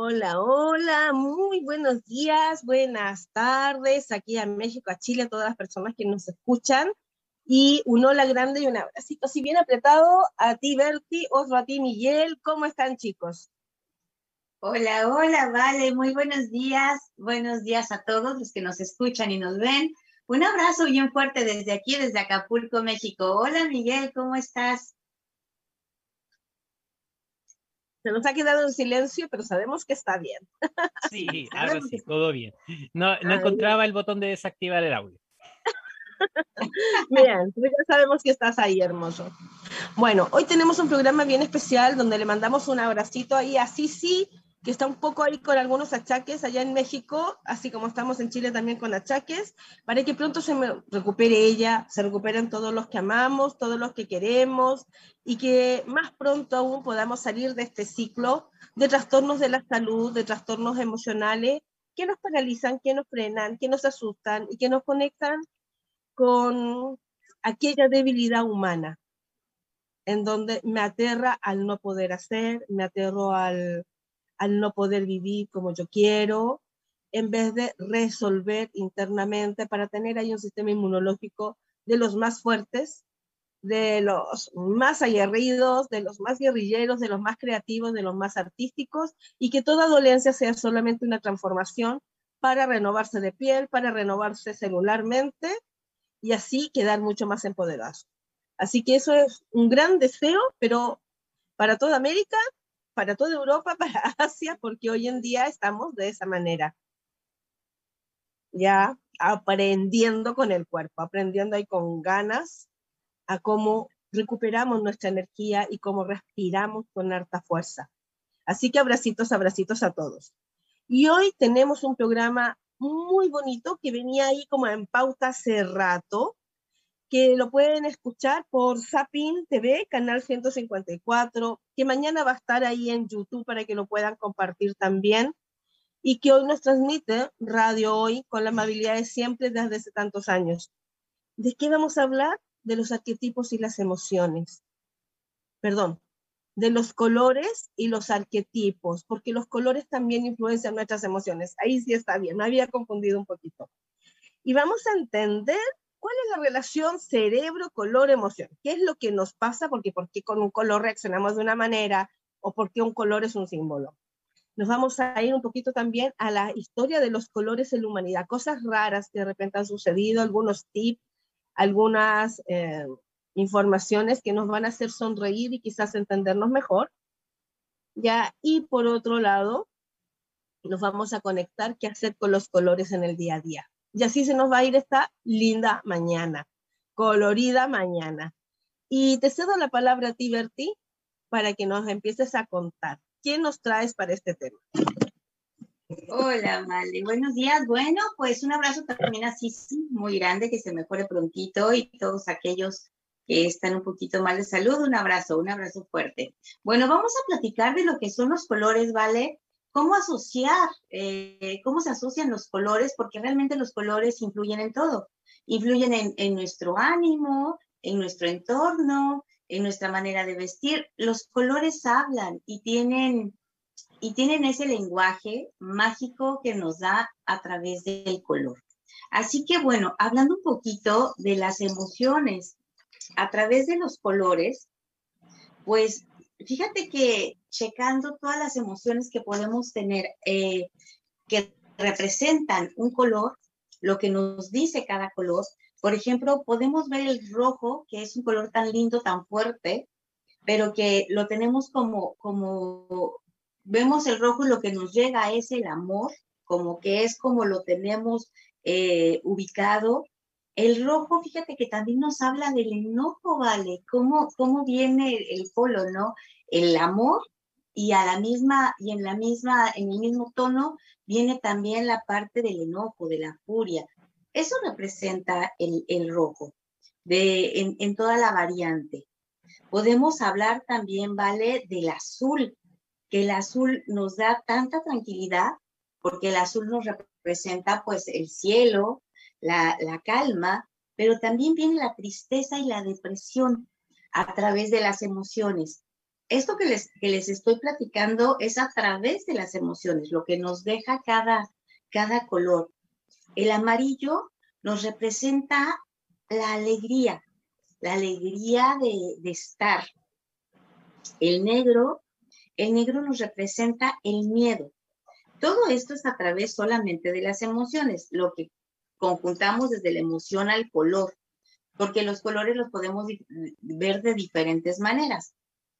Hola, hola, muy buenos días, buenas tardes, aquí a México, a Chile, a todas las personas que nos escuchan. Y un hola grande y un abracito así bien apretado a ti, Berti, otro a ti, Miguel. ¿Cómo están, chicos? Hola, hola, vale, muy buenos días. Buenos días a todos los que nos escuchan y nos ven. Un abrazo bien fuerte desde aquí, desde Acapulco, México. Hola, Miguel, ¿cómo estás? Se nos ha quedado en silencio, pero sabemos que está bien. Sí, ahora sí, todo bien. No, no encontraba el botón de desactivar el audio. Bien, pues ya sabemos que estás ahí, hermoso. Bueno, hoy tenemos un programa bien especial donde le mandamos un abracito ahí a Sisi, que está un poco ahí con algunos achaques allá en México, así como estamos en Chile también con achaques, para que pronto se recupere ella, se recuperen todos los que amamos, todos los que queremos, y que más pronto aún podamos salir de este ciclo de trastornos de la salud, de trastornos emocionales, que nos paralizan, que nos frenan, que nos asustan y que nos conectan con aquella debilidad humana, en donde me aterra al no poder hacer, me aterro al al no poder vivir como yo quiero, en vez de resolver internamente para tener ahí un sistema inmunológico de los más fuertes, de los más aguerridos, de los más guerrilleros, de los más creativos, de los más artísticos, y que toda dolencia sea solamente una transformación para renovarse de piel, para renovarse celularmente y así quedar mucho más empoderados. Así que eso es un gran deseo, pero para toda América para toda Europa, para Asia, porque hoy en día estamos de esa manera. Ya aprendiendo con el cuerpo, aprendiendo ahí con ganas a cómo recuperamos nuestra energía y cómo respiramos con harta fuerza. Así que abracitos, abracitos a todos. Y hoy tenemos un programa muy bonito que venía ahí como en pauta hace rato, que lo pueden escuchar por Sapin TV, canal 154, que mañana va a estar ahí en YouTube para que lo puedan compartir también, y que hoy nos transmite Radio Hoy con la amabilidad de siempre desde hace tantos años. ¿De qué vamos a hablar? De los arquetipos y las emociones. Perdón, de los colores y los arquetipos, porque los colores también influencian nuestras emociones. Ahí sí está bien, me había confundido un poquito. Y vamos a entender ¿Cuál es la relación cerebro, color, emoción? ¿Qué es lo que nos pasa? Porque por qué con un color reaccionamos de una manera o por qué un color es un símbolo. Nos vamos a ir un poquito también a la historia de los colores en la humanidad, cosas raras que de repente han sucedido, algunos tips, algunas eh, informaciones que nos van a hacer sonreír y quizás entendernos mejor. Ya, y por otro lado, nos vamos a conectar qué hacer con los colores en el día a día. Y así se nos va a ir esta linda mañana, colorida mañana. Y te cedo la palabra a ti, Berti, para que nos empieces a contar. ¿Quién nos traes para este tema? Hola, Male. Buenos días. Bueno, pues un abrazo también así muy grande, que se mejore prontito y todos aquellos que están un poquito mal de salud, un abrazo, un abrazo fuerte. Bueno, vamos a platicar de lo que son los colores, ¿vale? Cómo asociar, eh, cómo se asocian los colores, porque realmente los colores influyen en todo. Influyen en, nuestro ánimo, en nuestro entorno, en nuestra manera de vestir. Los colores hablan y tienen, y tienen ese lenguaje mágico que nos da a través del color. Así que bueno, hablando un poquito de las emociones a través de los colores, pues fíjate que checando todas las emociones que podemos tener eh, que representan un color, lo que nos dice cada color. Por ejemplo, podemos ver el rojo, que es un color tan lindo, tan fuerte, pero que lo tenemos como, como, vemos el rojo y lo que nos llega es el amor, como que es como lo tenemos eh, ubicado. El rojo, fíjate que también nos habla del enojo, ¿vale? ¿Cómo, cómo viene el polo, no? El amor y a la misma y en la misma en el mismo tono viene también la parte del enojo, de la furia. Eso representa el, el rojo de, en, en, toda la variante. Podemos hablar también, ¿vale? Del azul, que el azul nos da tanta tranquilidad porque el azul nos representa pues el cielo, la, calma, pero también viene la tristeza y la depresión a través de las emociones. esto que les, que les estoy platicando es a través de las emociones, lo que nos deja cada, cada color. El amarillo nos representa la alegría, la alegría de, de estar. El negro, el negro nos representa el miedo. Todo esto es a través solamente de las emociones, lo que conjuntamos desde la emoción al color, porque los colores los podemos ver de diferentes maneras.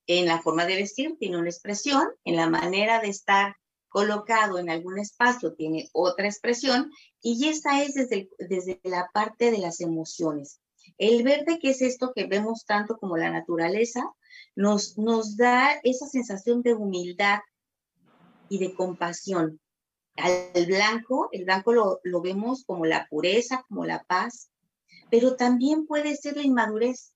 En la forma de vestir tiene una expresión, en la manera de estar colocado en algún espacio tiene otra expresión y esta es desde, desde la parte de las emociones. El verde, que es esto que vemos tanto como la naturaleza, nos, nos da esa sensación de humildad y de compasión. Al blanco, el blanco lo, lo vemos como la pureza, como la paz, pero también puede ser la inmadurez.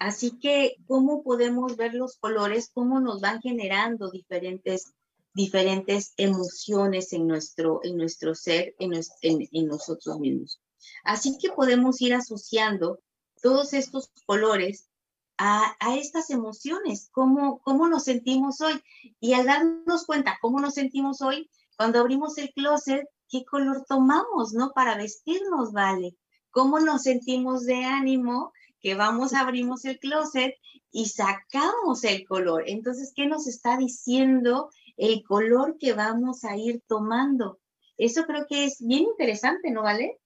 Así que, ¿cómo podemos ver los colores? ¿Cómo nos van generando diferentes, diferentes emociones en nuestro, en nuestro ser, en, en, nosotros mismos? Así que podemos ir asociando todos estos colores a, a, estas emociones, cómo, cómo nos sentimos hoy. Y al darnos cuenta cómo nos sentimos hoy, cuando abrimos el closet, ¿qué color tomamos, no? Para vestirnos, ¿vale? ¿Cómo nos sentimos de ánimo? Que vamos, abrimos el closet y sacamos el color. Entonces, ¿qué nos está diciendo el color que vamos a ir tomando? Eso creo que es bien interesante, ¿no vale?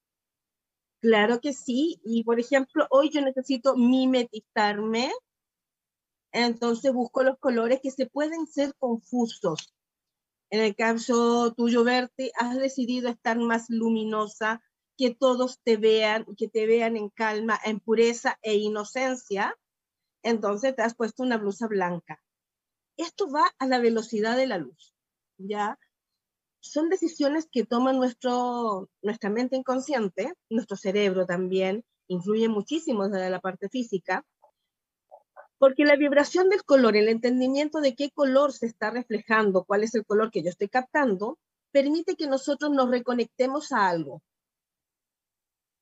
Claro que sí. Y por ejemplo, hoy yo necesito mimetizarme. Entonces busco los colores que se pueden ser confusos. En el caso tuyo, Berti, has decidido estar más luminosa, que todos te vean, que te vean en calma, en pureza e inocencia, entonces te has puesto una blusa blanca. Esto va a la velocidad de la luz, ¿ya? Son decisiones que toma nuestro, nuestra mente inconsciente, nuestro cerebro también, influye muchísimo desde la parte física, porque la vibración del color, el entendimiento de qué color se está reflejando, cuál es el color que yo estoy captando, permite que nosotros nos reconectemos a algo,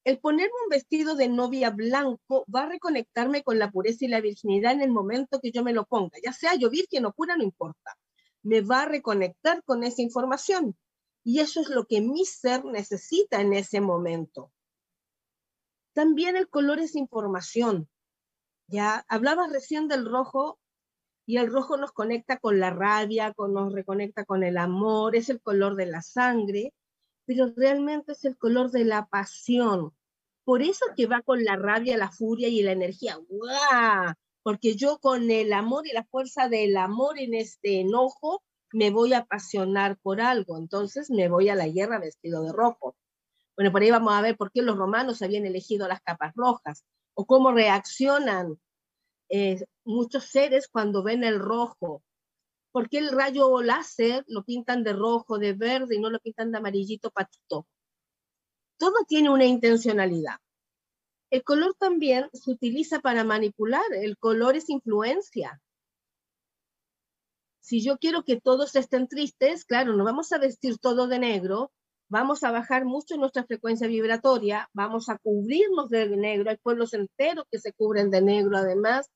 el ponerme un vestido de novia blanco va a reconectarme con la pureza y la virginidad en el momento que yo me lo ponga, ya sea yo virgen o pura, no importa. Me va a reconectar con esa información. Y eso es lo que mi ser necesita en ese momento. También el color es información. Ya hablabas recién del rojo y el rojo nos conecta con la rabia, con, nos reconecta con el amor, es el color de la sangre pero realmente es el color de la pasión. Por eso que va con la rabia, la furia y la energía. ¡Guau! Porque yo con el amor y la fuerza del amor en este enojo me voy a apasionar por algo. Entonces me voy a la guerra vestido de rojo. Bueno, por ahí vamos a ver por qué los romanos habían elegido las capas rojas o cómo reaccionan eh, muchos seres cuando ven el rojo ¿Por qué el rayo láser lo pintan de rojo, de verde y no lo pintan de amarillito patito? Todo tiene una intencionalidad. El color también se utiliza para manipular. El color es influencia. Si yo quiero que todos estén tristes, claro, no vamos a vestir todo de negro, vamos a bajar mucho nuestra frecuencia vibratoria, vamos a cubrirnos de negro, hay pueblos enteros que se cubren de negro además,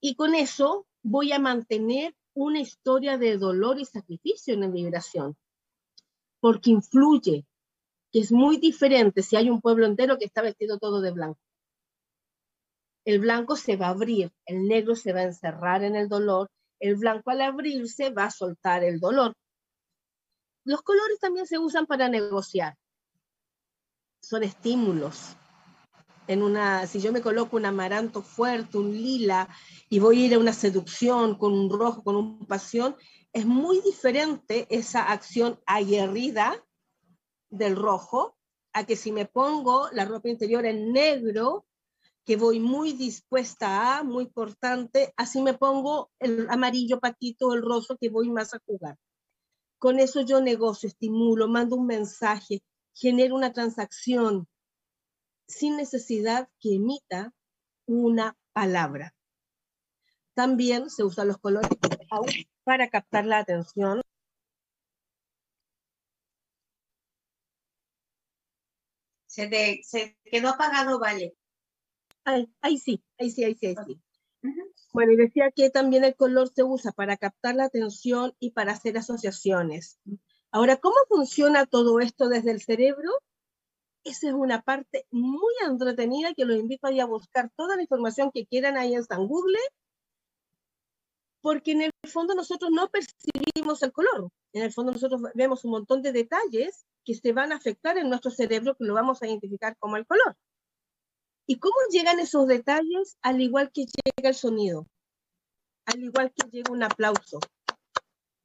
y con eso voy a mantener una historia de dolor y sacrificio en la migración, porque influye, que es muy diferente si hay un pueblo entero que está vestido todo de blanco. El blanco se va a abrir, el negro se va a encerrar en el dolor, el blanco al abrirse va a soltar el dolor. Los colores también se usan para negociar. Son estímulos, en una, si yo me coloco un amaranto fuerte, un lila, y voy a ir a una seducción con un rojo, con un pasión, es muy diferente esa acción aguerrida del rojo a que si me pongo la ropa interior en negro, que voy muy dispuesta a, muy cortante, así me pongo el amarillo patito, el rojo, que voy más a jugar. Con eso yo negocio, estimulo, mando un mensaje, genero una transacción, sin necesidad que emita una palabra. También se usan los colores para captar la atención. Se, quedó apagado, vale. Ahí, sí, ahí sí, ahí sí, ahí sí. Bueno, y decía que también el color se usa para captar la atención y para hacer asociaciones. Ahora, ¿cómo funciona todo esto desde el cerebro? Esa es una parte muy entretenida que los invito a buscar toda la información que quieran ahí en Google, porque en el fondo nosotros no percibimos el color. En el fondo nosotros vemos un montón de detalles que se van a afectar en nuestro cerebro que lo vamos a identificar como el color. ¿Y cómo llegan esos detalles al igual que llega el sonido? Al igual que llega un aplauso.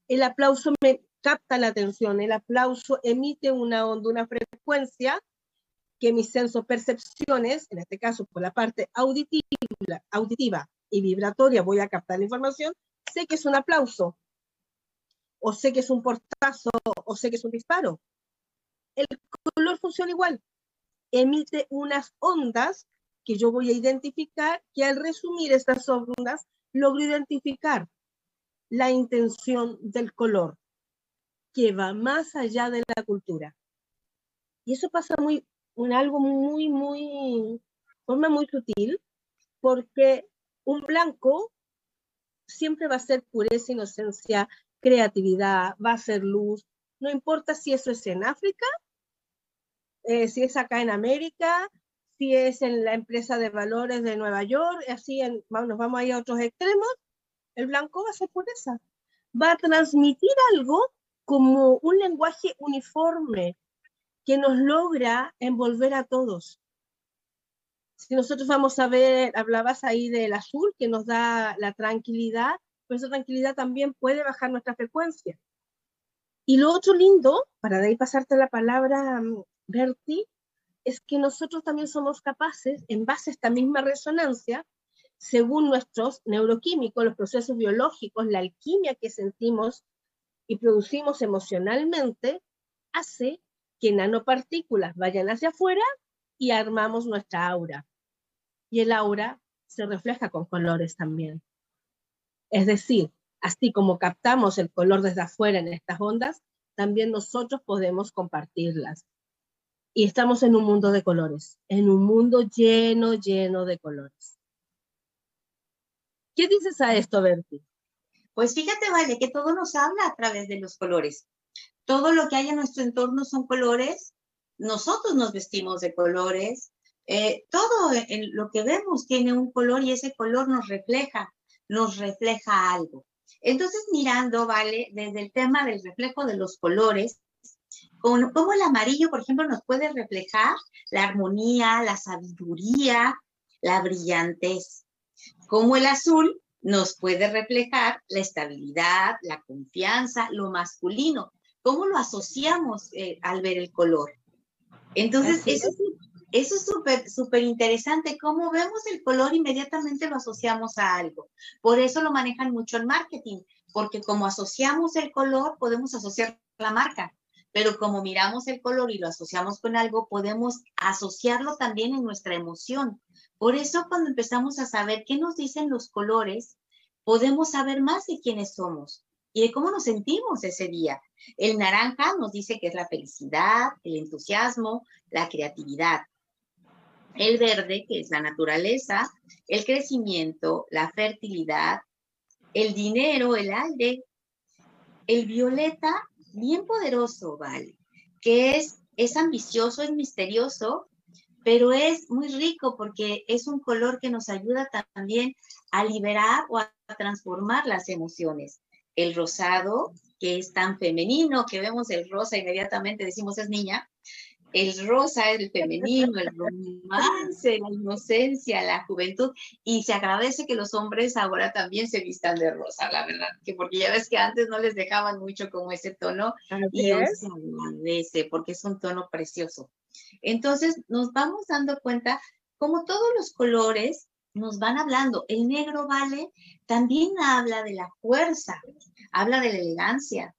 El aplauso me capta la atención, el aplauso emite una onda, una frecuencia que mis percepciones, en este caso por la parte auditiva, auditiva y vibratoria, voy a captar la información, sé que es un aplauso, o sé que es un portazo, o sé que es un disparo. El color funciona igual. Emite unas ondas que yo voy a identificar, que al resumir estas ondas, logro identificar la intención del color, que va más allá de la cultura. Y eso pasa muy, en algo muy, muy, forma muy sutil, porque un blanco siempre va a ser pureza, inocencia, creatividad, va a ser luz, no importa si eso es en África, eh, si es acá en América, si es en la empresa de valores de Nueva York, así en, nos vamos a ir a otros extremos, el blanco va a ser pureza. Va a transmitir algo como un lenguaje uniforme que nos logra envolver a todos. Si nosotros vamos a ver, hablabas ahí del azul que nos da la tranquilidad, pues esa tranquilidad también puede bajar nuestra frecuencia. Y lo otro lindo, para de ahí pasarte la palabra, mm, Bertie, es que nosotros también somos capaces, en base a esta misma resonancia, según nuestros neuroquímicos, los procesos biológicos, la alquimia que sentimos y producimos emocionalmente, hace que nanopartículas vayan hacia afuera y armamos nuestra aura. Y el aura se refleja con colores también. Es decir, así como captamos el color desde afuera en estas ondas, también nosotros podemos compartirlas y estamos en un mundo de colores, en un mundo lleno, lleno de colores. ¿Qué dices a esto, Berti? Pues fíjate, Vale, que todo nos habla a través de los colores. Todo lo que hay en nuestro entorno son colores. Nosotros nos vestimos de colores. Eh, todo lo que vemos tiene un color y ese color nos refleja, nos refleja algo. Entonces, mirando, ¿vale? Desde el tema del reflejo de los colores, cómo el amarillo, por ejemplo, nos puede reflejar la armonía, la sabiduría, la brillantez. Como el azul nos puede reflejar la estabilidad, la confianza, lo masculino. ¿Cómo lo asociamos eh, al ver el color? Entonces, eso es súper, súper interesante. Cómo vemos el color, inmediatamente lo asociamos a algo. Por eso lo manejan mucho en marketing, porque como asociamos el color, podemos asociar la marca pero como miramos el color y lo asociamos con algo, podemos asociarlo también en nuestra emoción. Por eso cuando empezamos a saber qué nos dicen los colores, podemos saber más de quiénes somos y de cómo nos sentimos ese día. El naranja nos dice que es la felicidad, el entusiasmo, la creatividad. El verde, que es la naturaleza, el crecimiento, la fertilidad, el dinero, el aire. El violeta bien poderoso, ¿vale? Que es, es ambicioso, es misterioso, pero es muy rico porque es un color que nos ayuda también a liberar o a transformar las emociones. El rosado, que es tan femenino, que vemos el rosa inmediatamente decimos es niña, el rosa es el femenino, el romance, la inocencia, la juventud, y se agradece que los hombres ahora también se vistan de rosa, la verdad, que porque ya ves que antes no les dejaban mucho como ese tono, y hoy se agradece porque es un tono precioso. Entonces nos vamos dando cuenta como todos los colores nos van hablando. El negro, vale, también habla de la fuerza, habla de la elegancia.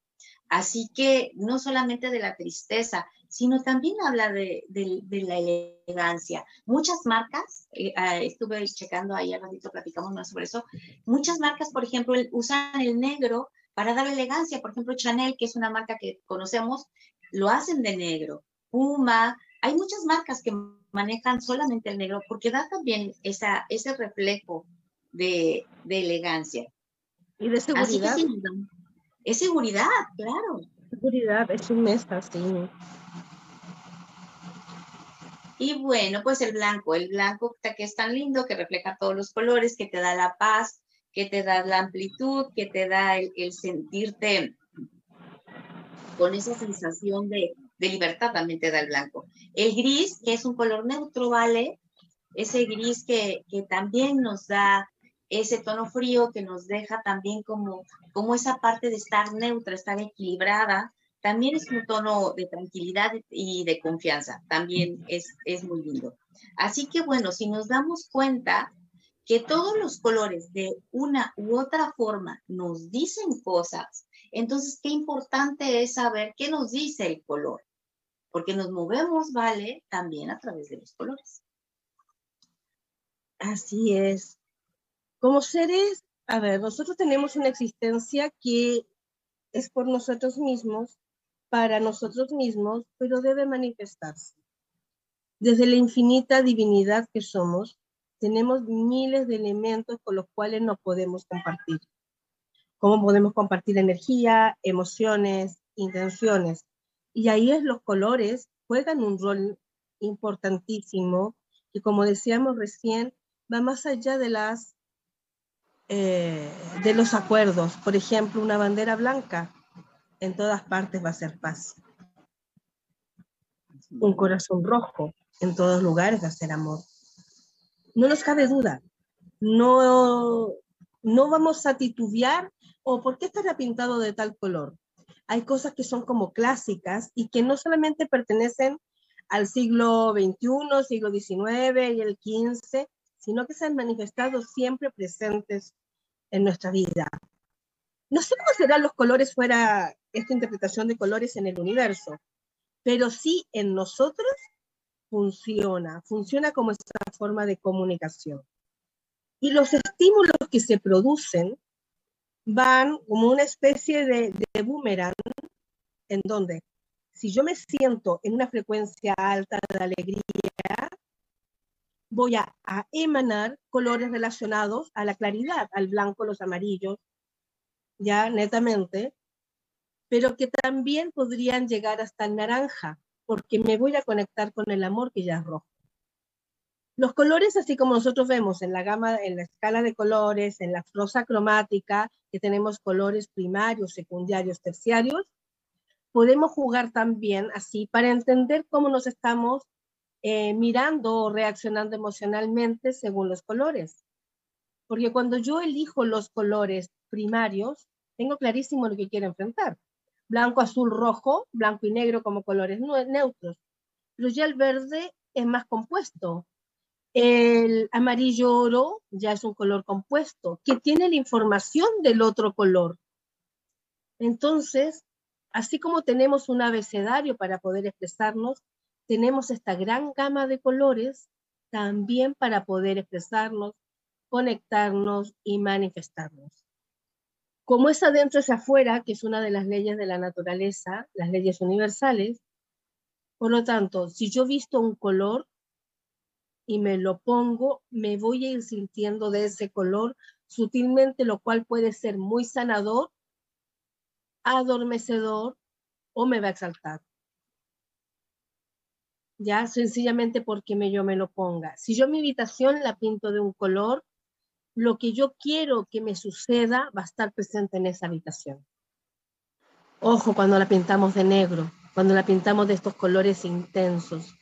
Así que no solamente de la tristeza, sino también habla de, la elegancia. Muchas marcas, eh, ah, estuve checando ahí al ratito, platicamos más sobre eso, muchas marcas, por ejemplo, usan el negro para dar elegancia. Por ejemplo, Chanel, que es una marca que conocemos, lo hacen de negro. Puma, hay muchas marcas que manejan solamente el negro porque da también esa, ese reflejo de, elegancia. Y de seguridad. es seguridad, claro. Seguridad, es un mes así. Y bueno, pues el blanco, el blanco que es tan lindo, que refleja todos los colores, que te da la paz, que te da la amplitud, que te da el, sentirte con esa sensación de, de, libertad, también te da el blanco. El gris, que es un color neutro, ¿vale? Ese gris que, que también nos da ese tono frío, que nos deja también como, como esa parte de estar neutra, estar equilibrada, también es un tono de tranquilidad y de confianza, también es, es muy lindo. Así que bueno, si nos damos cuenta que todos los colores de una u otra forma nos dicen cosas, entonces qué importante es saber qué nos dice el color, porque nos movemos, ¿vale? También a través de los colores. Así es. Como seres, a ver, nosotros tenemos una existencia que es por nosotros mismos para nosotros mismos, pero debe manifestarse. Desde la infinita divinidad que somos, tenemos miles de elementos con los cuales nos podemos compartir. Cómo podemos compartir energía, emociones, intenciones. Y ahí es los colores juegan un rol importantísimo y como decíamos recién, va más allá de las eh, de los acuerdos. Por ejemplo, una bandera blanca en todas partes va a ser paz. Un corazón rojo en todos lugares va a ser amor. No nos cabe duda. No, no vamos a titubear o por qué estará pintado de tal color. Hay cosas que son como clásicas y que no solamente pertenecen al siglo XXI, siglo XIX y el XV, sino que se han manifestado siempre presentes en nuestra vida. No sé cómo serán los colores fuera esta interpretación de colores en el universo, pero sí en nosotros funciona, funciona como esta forma de comunicación. Y los estímulos que se producen van como una especie de, de boomerang, en donde si yo me siento en una frecuencia alta de alegría, voy a, a, emanar colores relacionados a la claridad, al blanco, los amarillos, ya netamente, pero que también podrían llegar hasta el naranja, porque me voy a conectar con el amor que ya es rojo. Los colores, así como nosotros vemos en la gama, en la escala de colores, en la rosa cromática, que tenemos colores primarios, secundarios, terciarios, podemos jugar también así para entender cómo nos estamos eh, mirando o reaccionando emocionalmente según los colores. Porque cuando yo elijo los colores primarios, tengo clarísimo lo que quiero enfrentar blanco, azul, rojo, blanco y negro como colores neutros. Pero ya el verde es más compuesto. El amarillo oro ya es un color compuesto que tiene la información del otro color. Entonces, así como tenemos un abecedario para poder expresarnos, tenemos esta gran gama de colores también para poder expresarnos, conectarnos y manifestarnos. Como es adentro es afuera, que es una de las leyes de la naturaleza, las leyes universales, por lo tanto, si yo visto un color y me lo pongo, me voy a ir sintiendo de ese color sutilmente, lo cual puede ser muy sanador, adormecedor o me va a exaltar. Ya, sencillamente porque yo me lo ponga. Si yo mi habitación la pinto de un color, lo que yo quiero que me suceda va a estar presente en esa habitación. Ojo cuando la pintamos de negro, cuando la pintamos de estos colores intensos.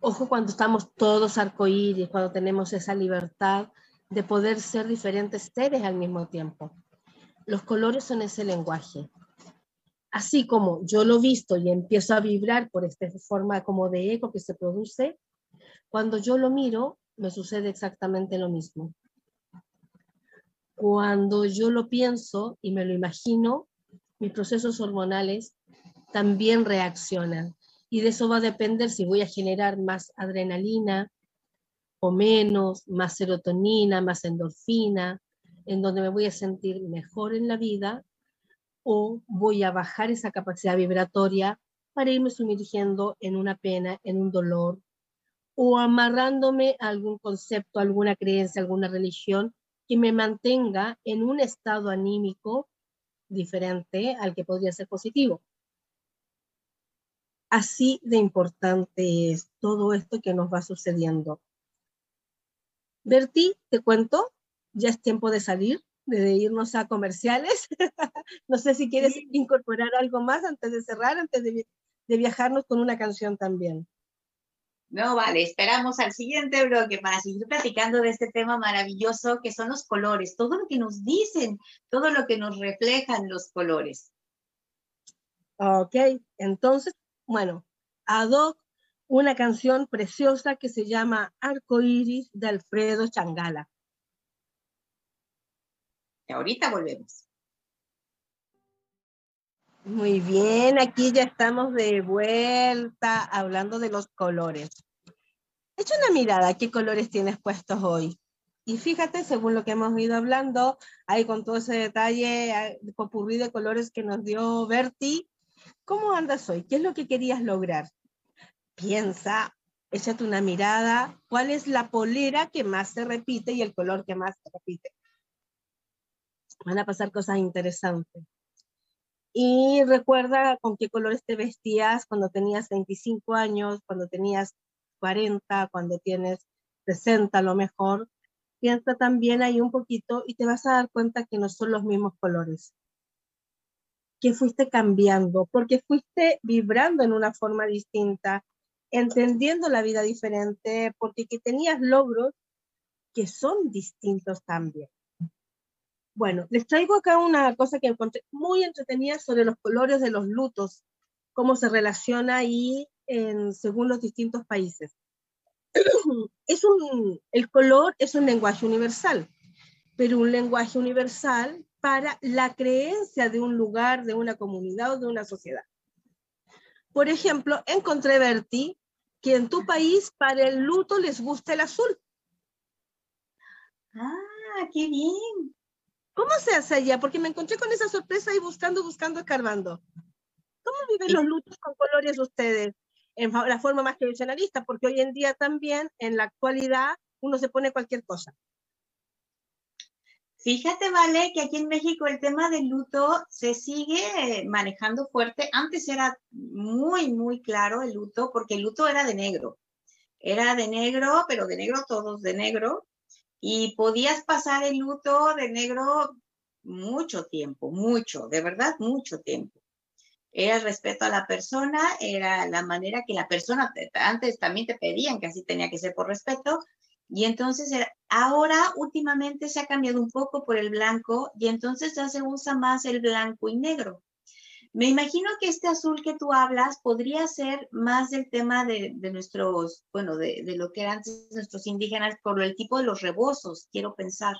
Ojo cuando estamos todos arcoíris, cuando tenemos esa libertad de poder ser diferentes seres al mismo tiempo. Los colores son ese lenguaje. Así como yo lo visto y empiezo a vibrar por esta forma como de eco que se produce, cuando yo lo miro, me sucede exactamente lo mismo cuando yo lo pienso y me lo imagino, mis procesos hormonales también reaccionan. Y de eso va a depender si voy a generar más adrenalina o menos, más serotonina, más endorfina, en donde me voy a sentir mejor en la vida, o voy a bajar esa capacidad vibratoria para irme sumergiendo en una pena, en un dolor, o amarrándome a algún concepto, alguna creencia, alguna religión que me mantenga en un estado anímico diferente al que podría ser positivo. Así de importante es todo esto que nos va sucediendo. Berti, te cuento, ya es tiempo de salir, de irnos a comerciales. no sé si quieres incorporar algo más antes de cerrar, antes de, de viajarnos con una canción también. No, vale, esperamos al siguiente bloque para seguir platicando de este tema maravilloso que son los colores, todo lo que nos dicen, todo lo que nos reflejan los colores. Ok, entonces, bueno, ad hoc, una canción preciosa que se llama Arco Iris de Alfredo Changala. Y ahorita volvemos. Muy bien, aquí ya estamos de vuelta hablando de los colores. Echa una mirada, ¿qué colores tienes puestos hoy? Y fíjate, según lo que hemos ido hablando, ahí con todo ese detalle, popurrí de colores que nos dio Berti, ¿cómo andas hoy? ¿Qué es lo que querías lograr? Piensa, échate una mirada, ¿cuál es la polera que más se repite y el color que más se repite? Van a pasar cosas interesantes. Y recuerda con qué colores te vestías cuando tenías 25 años, cuando tenías 40, cuando tienes 60 a lo mejor. Piensa también ahí un poquito y te vas a dar cuenta que no son los mismos colores. Que fuiste cambiando, porque fuiste vibrando en una forma distinta, entendiendo la vida diferente, porque que tenías logros que son distintos también. Bueno, les traigo acá una cosa que encontré muy entretenida sobre los colores de los lutos, cómo se relaciona ahí en, según los distintos países. Es un, el color es un lenguaje universal, pero un lenguaje universal para la creencia de un lugar, de una comunidad o de una sociedad. Por ejemplo, encontré, Berti, que en tu país para el luto les gusta el azul. Ah, qué bien. ¿Cómo se hace allá? Porque me encontré con esa sorpresa y buscando, buscando, escarbando. ¿Cómo viven los lutos con colores ustedes? En la forma más tradicionalista, porque hoy en día también, en la actualidad, uno se pone cualquier cosa. Fíjate, Vale, que aquí en México el tema del luto se sigue manejando fuerte. Antes era muy, muy claro el luto, porque el luto era de negro. Era de negro, pero de negro todos de negro y podías pasar el luto de negro mucho tiempo, mucho, de verdad, mucho tiempo. Era el respeto a la persona, era la manera que la persona, antes también te pedían que así tenía que ser por respeto, y entonces ahora últimamente se ha cambiado un poco por el blanco y entonces ya se usa más el blanco y negro. Me imagino que este azul que tú hablas podría ser más del tema de, nuestros, bueno, de, lo que eran nuestros indígenas por el tipo de los rebozos, quiero pensar.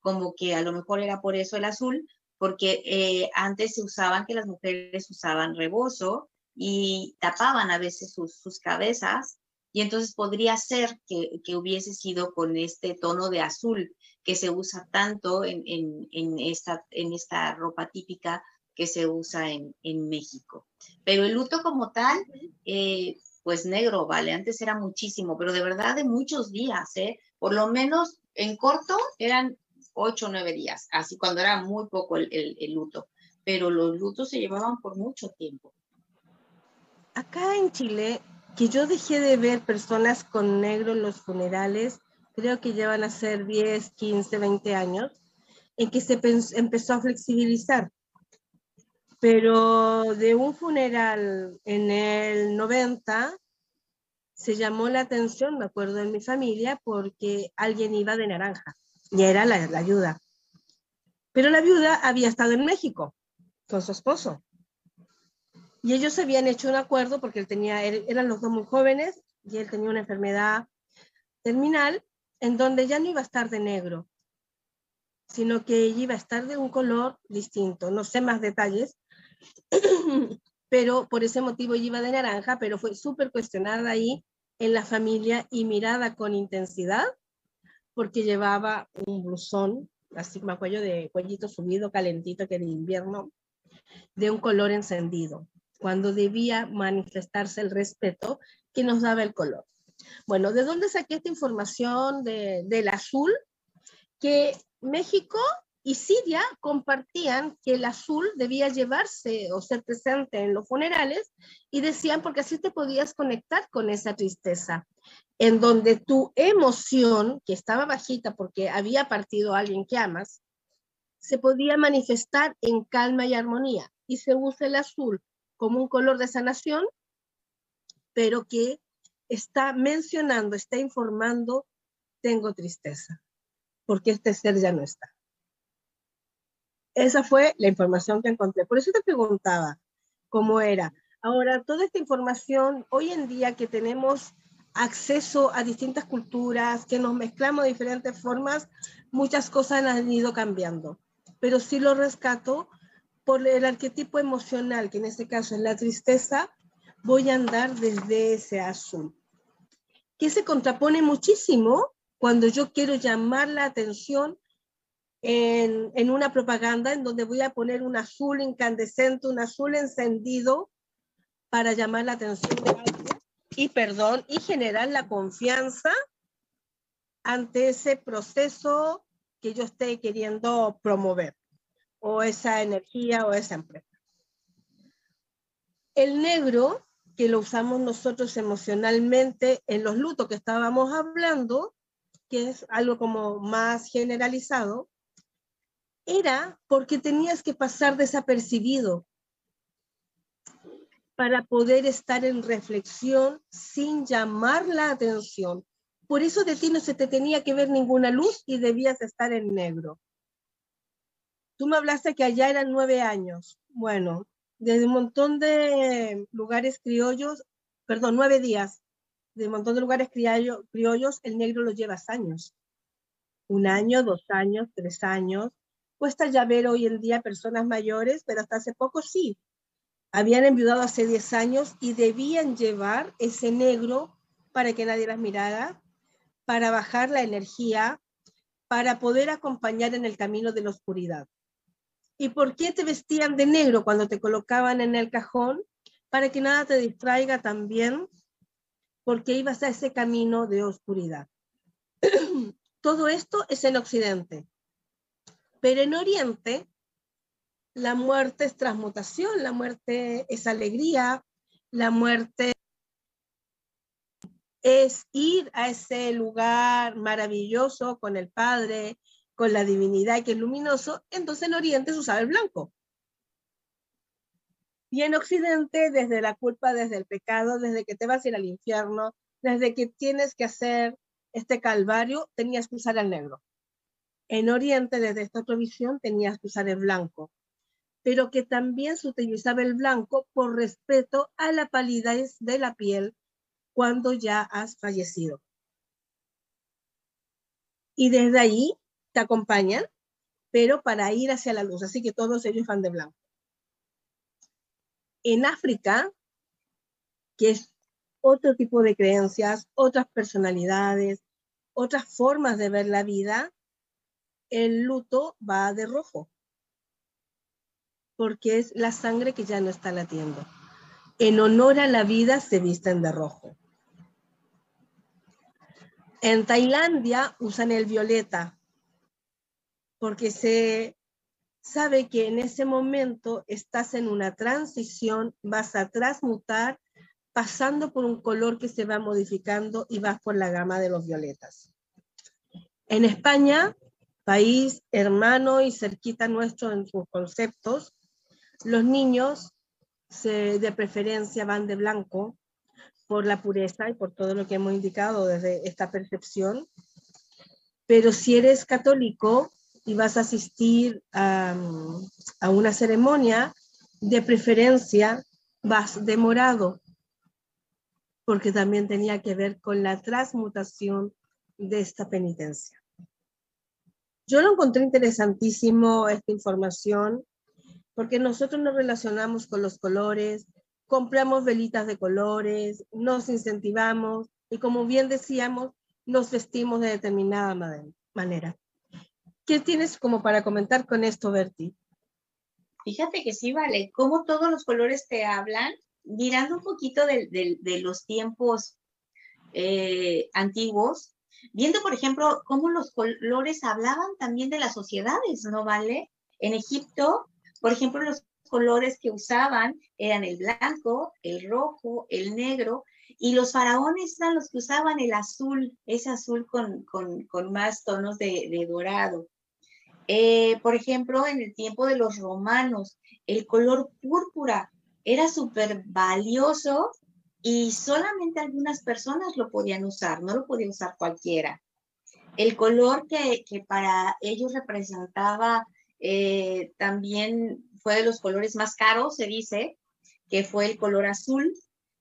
Como que a lo mejor era por eso el azul, porque eh, antes se usaban que las mujeres usaban rebozo y tapaban a veces sus, cabezas, y entonces podría ser que, hubiese sido con este tono de azul que se usa tanto en esta ropa típica que se usa en, en México. Pero el luto como tal, eh, pues negro, vale, antes era muchísimo, pero de verdad de muchos días, ¿eh? Por lo menos en corto eran ocho o nueve días, así cuando era muy poco el, el, luto, pero los lutos se llevaban por mucho tiempo. Acá en Chile, que yo dejé de ver personas con negro en los funerales, creo que ya van a ser 10, 15, 20 años, en que se empezó a flexibilizar pero de un funeral en el 90 se llamó la atención, me acuerdo en mi familia, porque alguien iba de naranja y era la, la ayuda. Pero la viuda había estado en México con su esposo. Y ellos habían hecho un acuerdo porque él tenía, eran los dos muy jóvenes y él tenía una enfermedad terminal en donde ya no iba a estar de negro, sino que ella iba a estar de un color distinto. No sé más detalles, pero por ese motivo iba de naranja, pero fue súper cuestionada ahí en la familia y mirada con intensidad porque llevaba un blusón, así como cuello de cuellito subido, calentito que era invierno, de un color encendido, cuando debía manifestarse el respeto que nos daba el color. Bueno, ¿de dónde saqué esta información de, del azul? que México y Siria compartían que el azul debía llevarse o ser presente en los funerales y decían porque así te podías conectar con esa tristeza, en donde tu emoción, que estaba bajita porque había partido a alguien que amas, se podía manifestar en calma y armonía. Y se usa el azul como un color de sanación, pero que está mencionando, está informando, tengo tristeza, porque este ser ya no está. Esa fue la información que encontré. Por eso te preguntaba cómo era. Ahora, toda esta información, hoy en día que tenemos acceso a distintas culturas, que nos mezclamos de diferentes formas, muchas cosas han ido cambiando. Pero sí lo rescato por el arquetipo emocional, que en este caso es la tristeza, voy a andar desde ese azul, que se contrapone muchísimo cuando yo quiero llamar la atención en, una propaganda en donde voy a poner un azul incandescente, un azul encendido para llamar la atención de alguien y, perdón, y generar la confianza ante ese proceso que yo esté queriendo promover o esa energía o esa empresa. El negro, que lo usamos nosotros emocionalmente en los lutos que estábamos hablando, que es algo como más generalizado, era porque tenías que pasar desapercibido para poder estar en reflexión sin llamar la atención. Por eso de ti no se te tenía que ver ninguna luz y debías estar en negro. Tú me hablaste que allá eran nueve años. Bueno, desde un montón de lugares criollos, perdón, nueve días, de un montón de lugares criollos, el negro lo llevas años. Un año, dos años, tres años, cuesta ya ver hoy en día personas mayores, pero hasta hace poco sí. Habían enviudado hace 10 años y debían llevar ese negro para que nadie las mirara, para bajar la energía, para poder acompañar en el camino de la oscuridad. ¿Y por qué te vestían de negro cuando te colocaban en el cajón? Para que nada te distraiga también, porque ibas a ese camino de oscuridad. Todo esto es en Occidente. Pero en Oriente, la muerte es transmutación, la muerte es alegría, la muerte es ir a ese lugar maravilloso con el Padre, con la divinidad que es luminoso, entonces en Oriente se usaba el blanco. Y en Occidente, desde la culpa, desde el pecado, desde que te vas a ir al infierno, desde que tienes que hacer este calvario, tenías que usar el negro. En Oriente, desde esta otra visión, tenías que usar el blanco, pero que también se utilizaba el blanco por respeto a la palidez de la piel cuando ya has fallecido. Y desde ahí te acompañan, pero para ir hacia la luz, así que todos ellos van de blanco. En África, que es otro tipo de creencias, otras personalidades, otras formas de ver la vida, el luto va de rojo, porque es la sangre que ya no está latiendo. En honor a la vida se visten de rojo. En Tailandia usan el violeta, porque se sabe que en ese momento estás en una transición, vas a transmutar pasando por un color que se va modificando y vas por la gama de los violetas. En España país hermano y cerquita nuestro en sus conceptos, los niños de preferencia van de blanco por la pureza y por todo lo que hemos indicado desde esta percepción. Pero si eres católico y vas a asistir a, a una ceremonia, de preferencia vas de morado, porque también tenía que ver con la transmutación de esta penitencia. Yo lo encontré interesantísimo esta información porque nosotros nos relacionamos con los colores, compramos velitas de colores, nos incentivamos y como bien decíamos, nos vestimos de determinada manera. ¿Qué tienes como para comentar con esto, Berti? Fíjate que sí, vale, como todos los colores te hablan, mirando un poquito de, los tiempos eh, antiguos, viendo, por ejemplo, cómo los colores hablaban también de las sociedades, ¿no vale? En Egipto, por ejemplo, los colores que usaban eran el blanco, el rojo, el negro, y los faraones eran los que usaban el azul, ese azul con, con, más tonos de, dorado. Eh, por ejemplo, en el tiempo de los romanos, el color púrpura era súper valioso y solamente algunas personas lo podían usar, no lo podía usar cualquiera. El color que, que para ellos representaba eh, también fue de los colores más caros, se dice, que fue el color azul,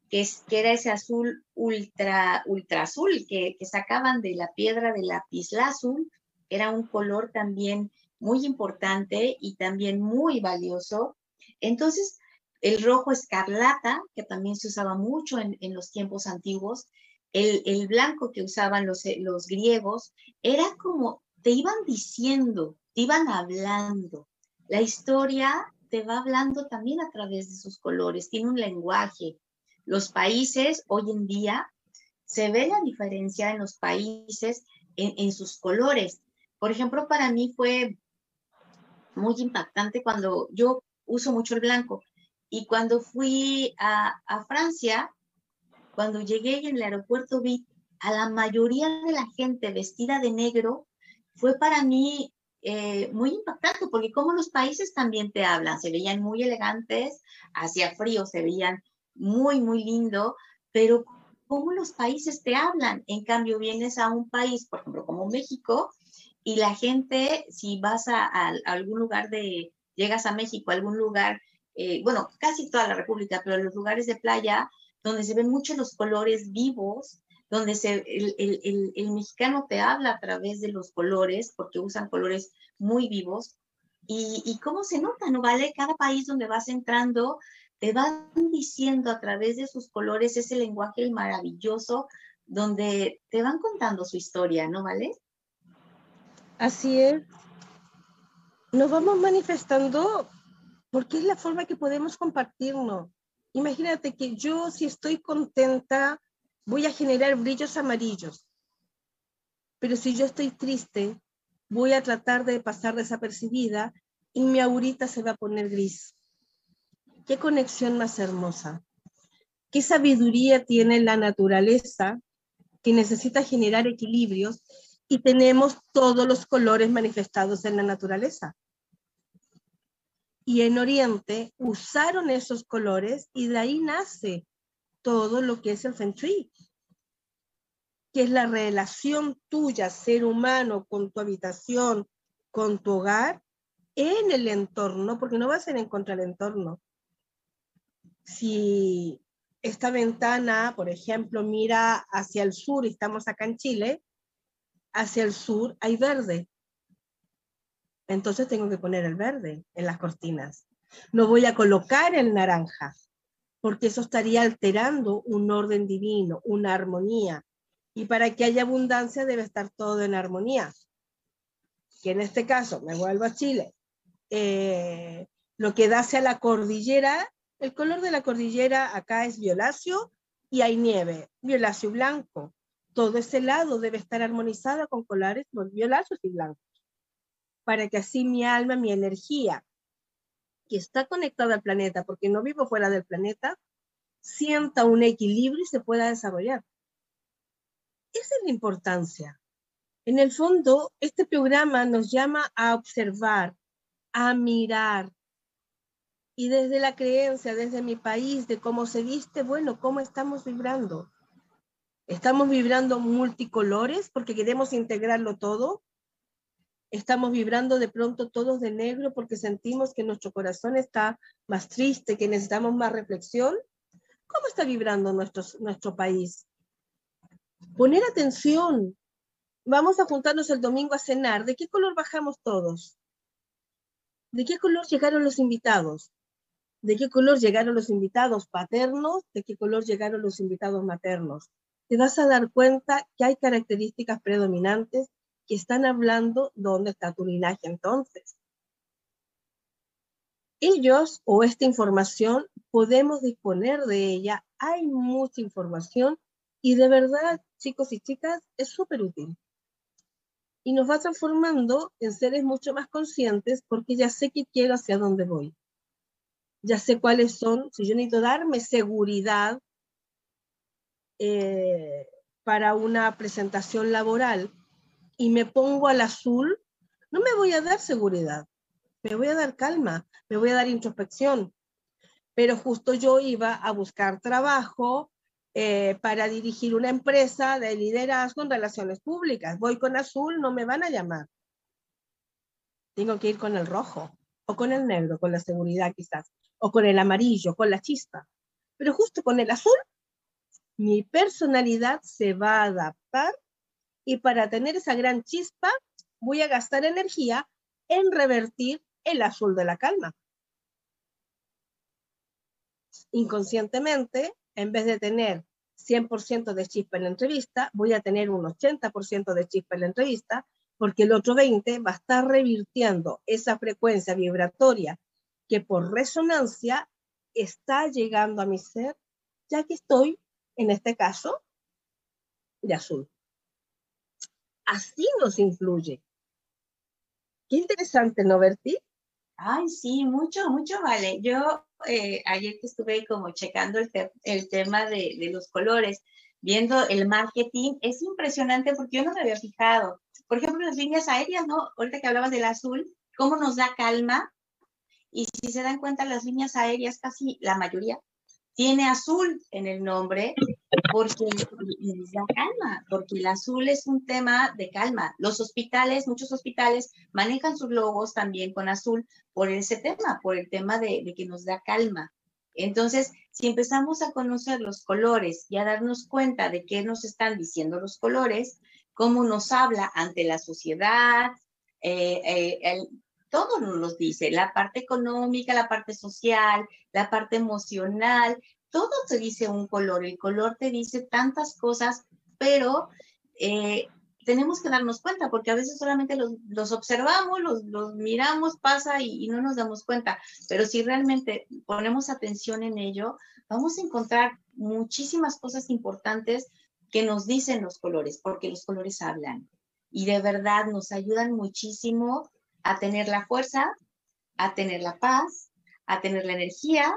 que, es, que era ese azul ultra, ultra azul que, que sacaban de la piedra de azul. Era un color también muy importante y también muy valioso. Entonces, el rojo escarlata, que también se usaba mucho en, los tiempos antiguos, el, blanco que usaban los, los griegos, era como te iban diciendo, te iban hablando. La historia te va hablando también a través de sus colores, tiene un lenguaje. Los países hoy en día se ve la diferencia en los países en, en sus colores. Por ejemplo, para mí fue muy impactante cuando yo uso mucho el blanco y cuando fui a, a Francia, cuando llegué en el aeropuerto vi a la mayoría de la gente vestida de negro, fue para mí eh, muy impactante, porque como los países también te hablan, se veían muy elegantes, hacía frío, se veían muy, muy lindo, pero cómo los países te hablan. En cambio, vienes a un país, por ejemplo, como México, y la gente, si vas a, a algún lugar de, llegas a México, a algún lugar eh, bueno, casi toda la República, pero los lugares de playa donde se ven mucho los colores vivos, donde se, el, mexicano te habla a través de los colores, porque usan colores muy vivos, y, cómo se nota, ¿no vale? Cada país donde vas entrando te van diciendo a través de sus colores ese lenguaje maravilloso donde te van contando su historia, ¿no vale? Así es. Nos vamos manifestando porque es la forma que podemos compartirnos. Imagínate que yo si estoy contenta voy a generar brillos amarillos, pero si yo estoy triste voy a tratar de pasar desapercibida y mi aurita se va a poner gris. Qué conexión más hermosa. Qué sabiduría tiene la naturaleza que necesita generar equilibrios y tenemos todos los colores manifestados en la naturaleza y en Oriente usaron esos colores y de ahí nace todo lo que es el Feng Shui, que es la relación tuya, ser humano, con tu habitación, con tu hogar, en el entorno, porque no va a ser en entorno. Si esta ventana, por ejemplo, mira hacia el sur, y estamos acá en Chile, hacia el sur hay verde entonces tengo que poner el verde en las cortinas. No voy a colocar el naranja, porque eso estaría alterando un orden divino, una armonía. Y para que haya abundancia debe estar todo en armonía. Que en este caso, me vuelvo a Chile, eh, lo que da hacia la cordillera, el color de la cordillera acá es violáceo y hay nieve, violáceo blanco. Todo ese lado debe estar armonizado con colores violáceos y blancos para que así mi alma, mi energía, que está conectada al planeta, porque no vivo fuera del planeta, sienta un equilibrio y se pueda desarrollar. Esa es la importancia. En el fondo, este programa nos llama a observar, a mirar. Y desde la creencia, desde mi país, de cómo se viste, bueno, cómo estamos vibrando. Estamos vibrando multicolores porque queremos integrarlo todo estamos vibrando de pronto todos de negro porque sentimos que nuestro corazón está más triste, que necesitamos más reflexión. ¿Cómo está vibrando nuestro, nuestro país? Poner atención. Vamos a juntarnos el domingo a cenar. ¿De qué color bajamos todos? ¿De qué color llegaron los invitados? ¿De qué color llegaron los invitados paternos? ¿De qué color llegaron los invitados maternos? Te vas a dar cuenta que hay características predominantes que están hablando dónde está tu linaje entonces. Ellos o esta información podemos disponer de ella. Hay mucha información Y de verdad, chicos y chicas, es súper útil. Y nos va transformando en seres mucho más conscientes porque ya sé qué quiero, hacia dónde voy. Ya sé cuáles son, si yo necesito darme seguridad eh, para una presentación laboral y me pongo al azul, no me voy a dar seguridad, me voy a dar calma, me voy a dar introspección. Pero justo yo iba a buscar trabajo eh, para dirigir una empresa de liderazgo en relaciones públicas. Voy con azul, no me van a llamar. Tengo que ir con el rojo o con el negro, con la seguridad quizás, o con el amarillo, con la chispa. Pero justo con el azul, mi personalidad se va a adaptar y para tener esa gran chispa voy a gastar energía en revertir el azul de la calma. Inconscientemente en vez de tener 100% de chispa en la entrevista, voy a tener un 80% de chispa en la entrevista, porque el otro 20 va a estar revirtiendo esa frecuencia vibratoria que por resonancia está llegando a mi ser, ya que estoy, en este caso, de azul. Así nos influye. Qué interesante, ¿no, Berti? Ay, sí, mucho, mucho vale. Yo eh, ayer que estuve como checando el, tema de, de, los colores, viendo el marketing, es impresionante porque yo no me había fijado. Por ejemplo, las líneas aéreas, ¿no? Ahorita que hablabas del azul, cómo nos da calma. Y si se dan cuenta, las líneas aéreas, casi la mayoría, tiene azul en el nombre porque da calma, porque el azul es un tema de calma. Los hospitales, muchos hospitales manejan sus logos también con azul por ese tema, por el tema de, de que nos da calma. Entonces, si empezamos a conocer los colores y a darnos cuenta de qué nos están diciendo los colores, cómo nos habla ante la sociedad, eh, eh, el, todo nos los dice, la parte económica, la parte social, la parte emocional, todo te dice un color, el color te dice tantas cosas, pero eh, tenemos que darnos cuenta, porque a veces solamente los, observamos, los, miramos, pasa y, no nos damos cuenta, pero si realmente ponemos atención en ello, vamos a encontrar muchísimas cosas importantes que nos dicen los colores, porque los colores hablan y de verdad nos ayudan muchísimo a tener la fuerza, a tener la paz, a tener la energía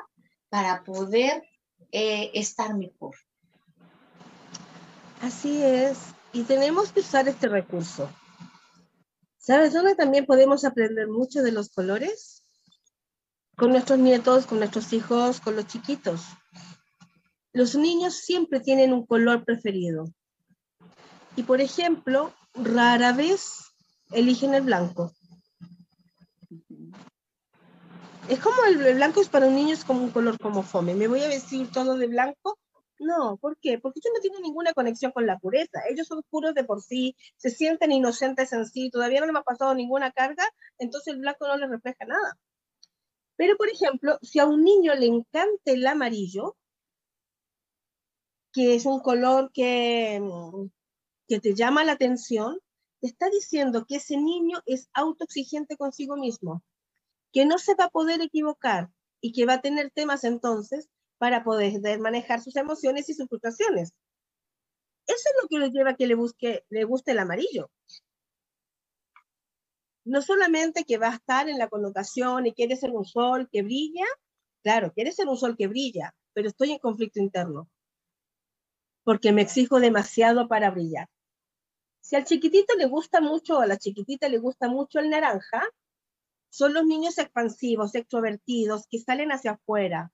para poder eh, estar mejor. Así es, y tenemos que usar este recurso. ¿Sabes dónde también podemos aprender mucho de los colores? Con nuestros nietos, con nuestros hijos, con los chiquitos. Los niños siempre tienen un color preferido. Y por ejemplo, rara vez eligen el blanco. Es como el, blanco es para un niño, es como un color como fome. ¿Me voy a vestir todo de blanco? No, ¿por qué? Porque ellos no tienen ninguna conexión con la pureza. Ellos son puros de por sí, se sienten inocentes en sí, todavía no les ha pasado ninguna carga, entonces el blanco no les refleja nada. Pero, por ejemplo, si a un niño le encanta el amarillo, que es un color que, que te llama la atención, te está diciendo que ese niño es autoexigente consigo mismo que no se va a poder equivocar y que va a tener temas entonces para poder manejar sus emociones y sus frustraciones. Eso es lo que le lleva a que le, busque, le guste el amarillo. No solamente que va a estar en la connotación y quiere ser un sol que brilla, claro, quiere ser un sol que brilla, pero estoy en conflicto interno, porque me exijo demasiado para brillar. Si al chiquitito le gusta mucho a la chiquitita le gusta mucho el naranja, son los niños expansivos, extrovertidos, que salen hacia afuera.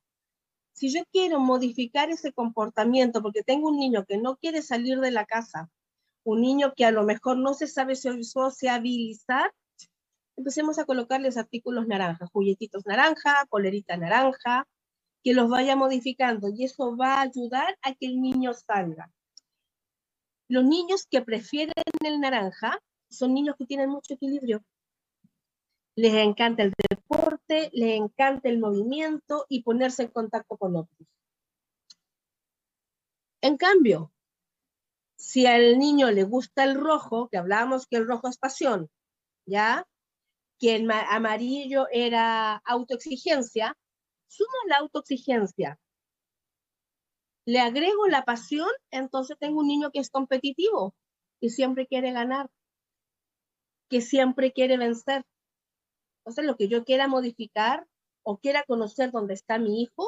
Si yo quiero modificar ese comportamiento, porque tengo un niño que no quiere salir de la casa, un niño que a lo mejor no se sabe sociabilizar, empecemos a colocarles artículos naranjas, juguetitos naranja, colerita naranja, que los vaya modificando y eso va a ayudar a que el niño salga. Los niños que prefieren el naranja son niños que tienen mucho equilibrio les encanta el deporte, les encanta el movimiento y ponerse en contacto con otros. En cambio, si al niño le gusta el rojo, que hablábamos que el rojo es pasión, ¿ya? Que el amarillo era autoexigencia, suma la autoexigencia le agrego la pasión, entonces tengo un niño que es competitivo, que siempre quiere ganar, que siempre quiere vencer. Entonces, lo que yo quiera modificar o quiera conocer dónde está mi hijo,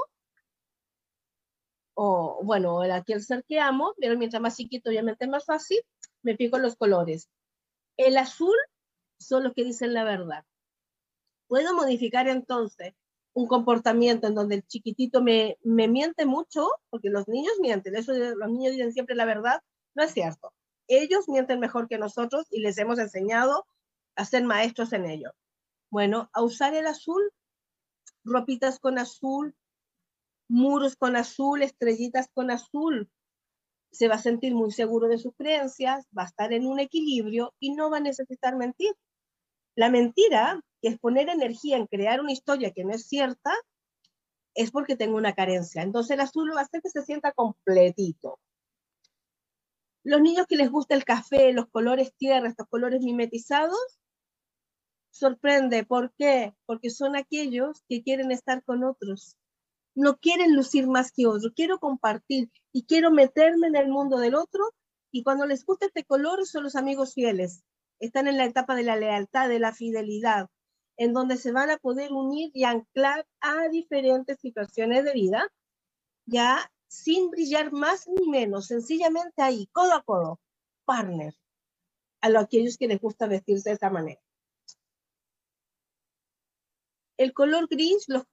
o bueno, el, aquel ser que amo, pero mientras más chiquito, obviamente más fácil, me fijo los colores. El azul son los que dicen la verdad. Puedo modificar entonces un comportamiento en donde el chiquitito me, me miente mucho, porque los niños mienten, eso los niños dicen siempre la verdad, no es cierto. Ellos mienten mejor que nosotros y les hemos enseñado a ser maestros en ello. Bueno, a usar el azul, ropitas con azul, muros con azul, estrellitas con azul. Se va a sentir muy seguro de sus creencias, va a estar en un equilibrio y no va a necesitar mentir. La mentira, que es poner energía en crear una historia que no es cierta, es porque tengo una carencia. Entonces el azul va a hacer que se sienta completito. Los niños que les gusta el café, los colores tierra, estos colores mimetizados, sorprende. ¿Por qué? Porque son aquellos que quieren estar con otros, no quieren lucir más que otro, quiero compartir y quiero meterme en el mundo del otro y cuando les gusta este color son los amigos fieles, están en la etapa de la lealtad, de la fidelidad, en donde se van a poder unir y anclar a diferentes situaciones de vida, ya sin brillar más ni menos, sencillamente ahí, codo a codo, partner, a los aquellos que les gusta vestirse de esa manera. El color gris, los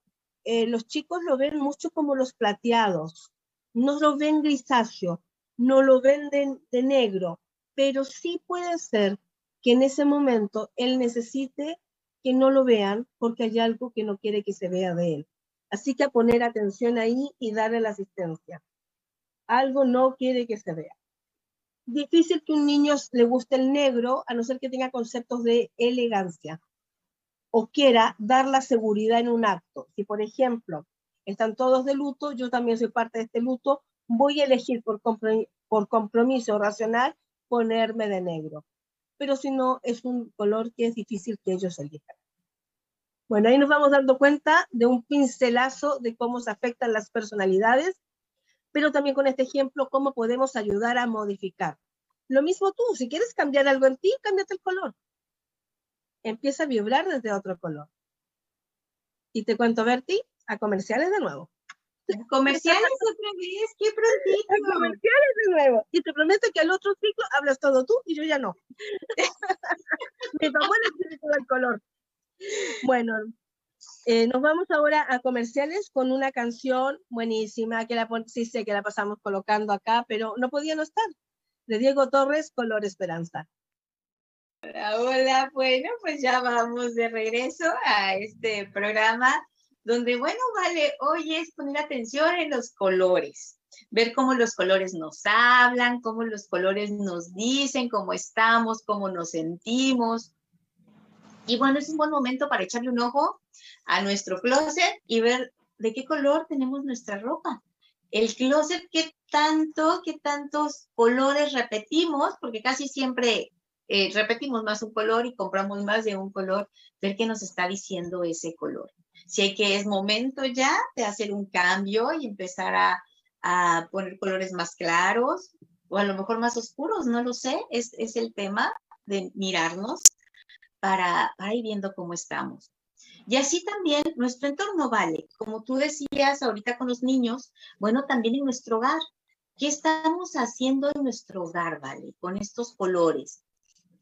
eh, los chicos lo ven mucho como los plateados, no lo ven grisáceo, no lo ven de, negro, pero sí puede ser que en ese momento él necesite que no lo vean porque hay algo que no quiere que se vea de él. Así que a poner atención ahí y darle la asistencia. Algo no quiere que se vea. Difícil que un niño le guste el negro a no ser que tenga conceptos de elegancia o quiera dar la seguridad en un acto. Si, por ejemplo, están todos de luto, yo también soy parte de este luto, voy a elegir por, compromiso racional ponerme de negro. Pero si no, es un color que es difícil que ellos elijan. Bueno, ahí nos vamos dando cuenta de un pincelazo de cómo se afectan las personalidades, pero también con este ejemplo, cómo podemos ayudar a modificar. Lo mismo tú, si quieres cambiar algo en ti, cámbiate el color empieza a vibrar desde otro color. Y te cuento, Berti, a comerciales de nuevo. Comerciales otra vez, qué prontito. comerciales de nuevo. Y te prometo que al otro ciclo hablas todo tú y yo ya no. Mi papá tiene todo el color. Bueno, eh, nos vamos ahora a comerciales con una canción buenísima que la sí sé que la pasamos colocando acá, pero no podía no estar. De Diego Torres, Color Esperanza. Hola, bueno, pues ya vamos de regreso a este programa donde, bueno, vale, hoy es poner atención en los colores, ver cómo los colores nos hablan, cómo los colores nos dicen cómo estamos, cómo nos sentimos. Y bueno, es un buen momento para echarle un ojo a nuestro closet y ver de qué color tenemos nuestra ropa. El closet, qué tanto, qué tantos colores repetimos, porque casi siempre eh, repetimos más un color y compramos más de un color, ver qué nos está diciendo ese color. Si que es momento ya de hacer un cambio y empezar a, a poner colores más claros o a lo mejor más oscuros, no lo sé, es, es el tema de mirarnos para, para ir viendo cómo estamos. Y así también nuestro entorno vale, como tú decías ahorita con los niños, bueno, también en nuestro hogar. ¿Qué estamos haciendo en nuestro hogar, vale? Con estos colores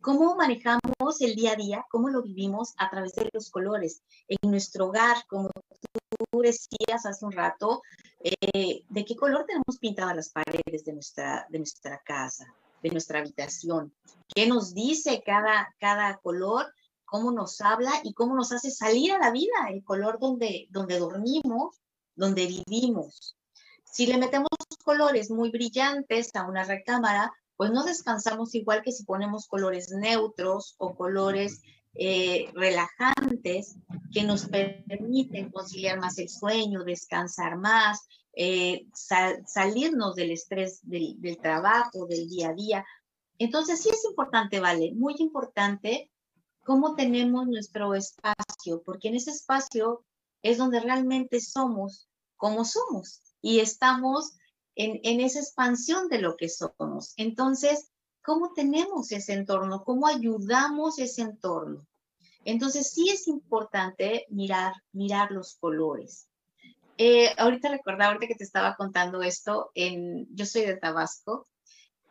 cómo manejamos el día a día, cómo lo vivimos a través de los colores. En nuestro hogar, como tú decías hace un rato, eh, ¿de qué color tenemos pintadas las paredes de nuestra, de nuestra casa, de nuestra habitación? ¿Qué nos dice cada, cada color? ¿Cómo nos habla y cómo nos hace salir a la vida? El color donde, donde dormimos, donde vivimos. Si le metemos colores muy brillantes a una recámara, pues no descansamos igual que si ponemos colores neutros o colores eh, relajantes que nos permiten conciliar más el sueño, descansar más, eh, salirnos del estrés del, del, trabajo, del día a día. Entonces sí es importante, vale, muy importante cómo tenemos nuestro espacio, porque en ese espacio es donde realmente somos como somos y estamos en, esa expansión de lo que somos. Entonces, ¿cómo tenemos ese entorno? ¿Cómo ayudamos ese entorno? Entonces, sí es importante mirar, mirar los colores. Eh, ahorita recordaba, ahorita que te estaba contando esto, en, yo soy de Tabasco,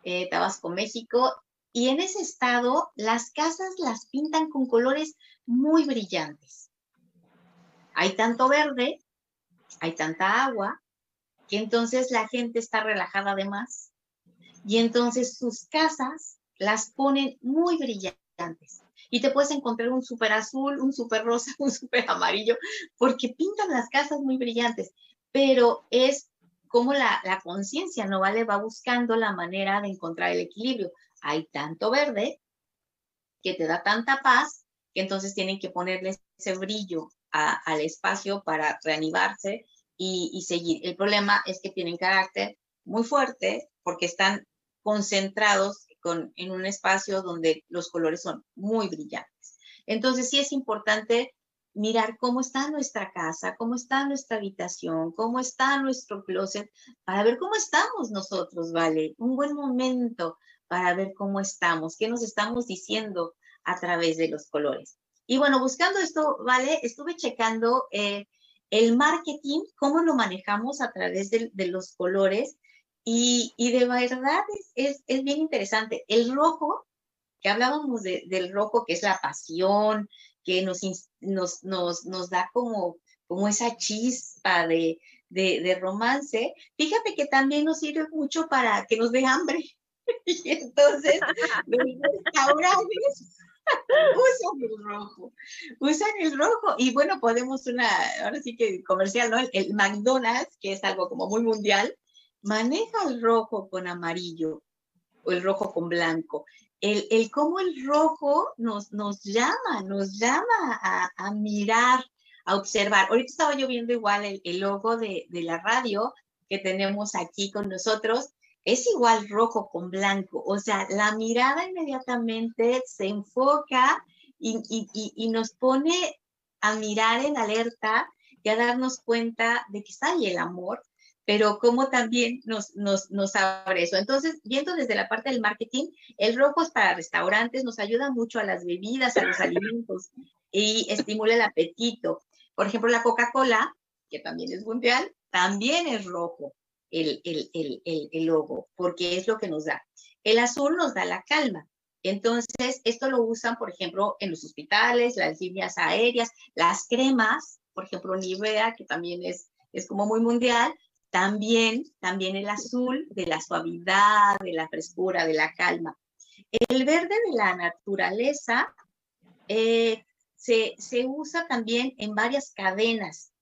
eh, Tabasco, México, y en ese estado las casas las pintan con colores muy brillantes. Hay tanto verde, hay tanta agua, que entonces la gente está relajada además, y entonces sus casas las ponen muy brillantes y te puedes encontrar un súper azul, un súper rosa, un súper amarillo, porque pintan las casas muy brillantes, pero es como la, la conciencia, ¿no vale? Va buscando la manera de encontrar el equilibrio. Hay tanto verde que te da tanta paz que entonces tienen que ponerle ese brillo al espacio para reanimarse y, seguir. El problema es que tienen carácter muy fuerte porque están concentrados en un espacio donde los colores son muy brillantes. Entonces sí es importante mirar cómo está nuestra casa, cómo está nuestra habitación, cómo está nuestro closet, para ver cómo estamos nosotros, ¿vale? Un buen momento para ver cómo estamos, qué nos estamos diciendo a través de los colores. Y bueno, buscando esto, ¿vale? Estuve checando eh, el marketing, cómo lo manejamos a través de, de los colores y, de verdad es, es, bien interesante. El rojo, que hablábamos del rojo, que es la pasión, que nos, nos, nos, nos da como, como esa chispa de, de, romance, fíjate que también nos sirve mucho para que nos dé hambre. y entonces, los restaurantes usan el rojo, usan el rojo. Y bueno, podemos una, ahora sí que comercial, ¿no? el McDonald's, que es algo como muy mundial, maneja el rojo con amarillo o el rojo con blanco. El, el cómo el rojo nos, nos llama, nos llama a, a mirar, a observar. Ahorita estaba yo viendo igual el, el logo de, de, la radio que tenemos aquí con nosotros. Es igual rojo con blanco. O sea, la mirada inmediatamente se enfoca y, nos pone a mirar en alerta y a darnos cuenta de que está ahí el amor, pero cómo también nos, nos, nos abre eso. Entonces, viendo desde la parte del marketing, el rojo es para restaurantes, nos ayuda mucho a las bebidas, a los alimentos y estimula el apetito. Por ejemplo, la Coca-Cola, que también es mundial, también es rojo el, el, el, el, logo, porque es lo que nos da. El azul nos da la calma. Entonces, esto lo usan, por ejemplo, en los hospitales, las líneas aéreas, las cremas, por ejemplo, Nivea, que también es, es como muy mundial, también, también el azul de la suavidad, de la frescura, de la calma. El verde de la naturaleza eh, se, se, usa también en varias cadenas.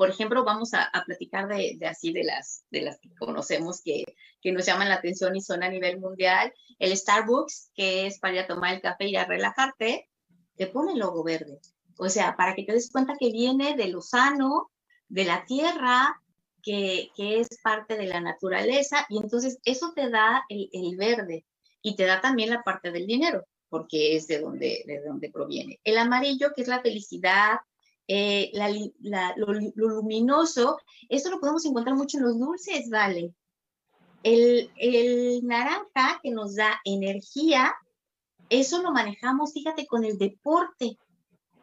Por ejemplo, vamos a, platicar de, de, así de las, de las que conocemos que, que nos llaman la atención y son a nivel mundial. El Starbucks, que es para ir a tomar el café y a relajarte, te pone el logo verde. O sea, para que te des cuenta que viene de lo sano, de la tierra, que, es parte de la naturaleza y entonces eso te da el, verde y te da también la parte del dinero, porque es de donde, de donde proviene. El amarillo, que es la felicidad, eh, lo, luminoso, eso lo podemos encontrar mucho en los dulces, ¿vale? El, el naranja, que nos da energía, eso lo manejamos, fíjate, con el deporte.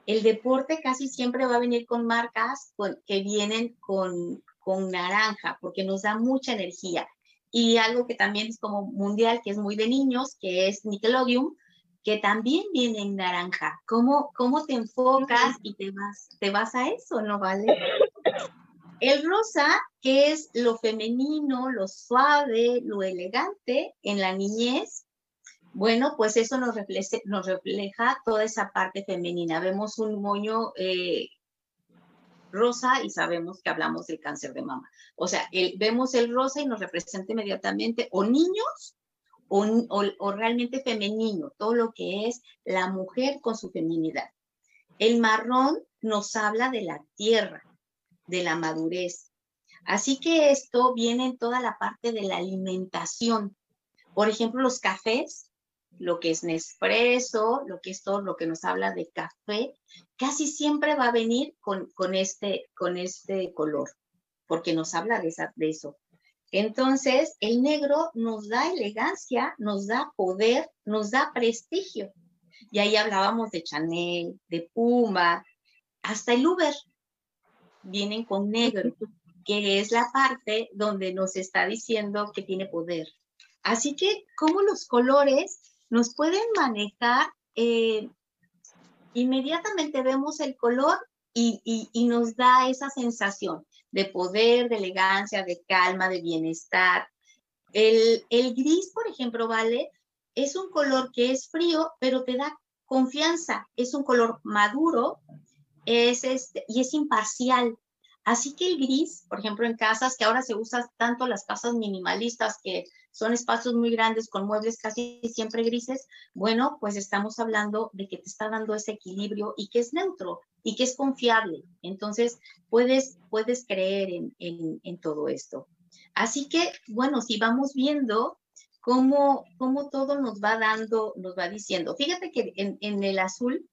El deporte casi siempre va a venir con marcas que vienen con, con naranja, porque nos da mucha energía. Y algo que también es como mundial, que es muy de niños, que es Nickelodeon, que también viene en naranja. ¿Cómo, cómo te enfocas y te vas, te vas a eso, no vale? El rosa, que es lo femenino, lo suave, lo elegante en la niñez, bueno, pues eso nos refleja, nos refleja toda esa parte femenina. Vemos un moño eh, rosa y sabemos que hablamos del cáncer de mama. O sea, vemos el rosa y nos representa inmediatamente o niños o, realmente femenino, todo lo que es la mujer con su feminidad. El marrón nos habla de la tierra, de la madurez. Así que esto viene en toda la parte de la alimentación. Por ejemplo, los cafés lo que es Nespresso, lo que es todo lo que nos habla de café, casi siempre va a venir con, con, este, con este color, porque nos habla de, esa, de eso. Entonces, el negro nos da elegancia, nos da poder, nos da prestigio. Y ahí hablábamos de Chanel, de Puma, hasta el Uber. Vienen con negro, que es la parte donde nos está diciendo que tiene poder. Así que, ¿cómo los colores nos pueden manejar? Eh, inmediatamente vemos el color y, nos da esa sensación de poder, de elegancia, de calma, de bienestar. El, el gris, por ejemplo, ¿vale? Es un color que es frío, pero te da confianza. Es un color maduro es este, y es imparcial. Así que el gris, por ejemplo, en casas que ahora se usan tanto las casas minimalistas que son espacios muy grandes con muebles casi siempre grises, bueno, pues estamos hablando de que te está dando ese equilibrio y que es neutro y que es confiable. Entonces, puedes, puedes creer en, en, todo esto. Así que, bueno, si vamos viendo cómo, cómo todo nos va dando, nos va diciendo. Fíjate que en, en el azul,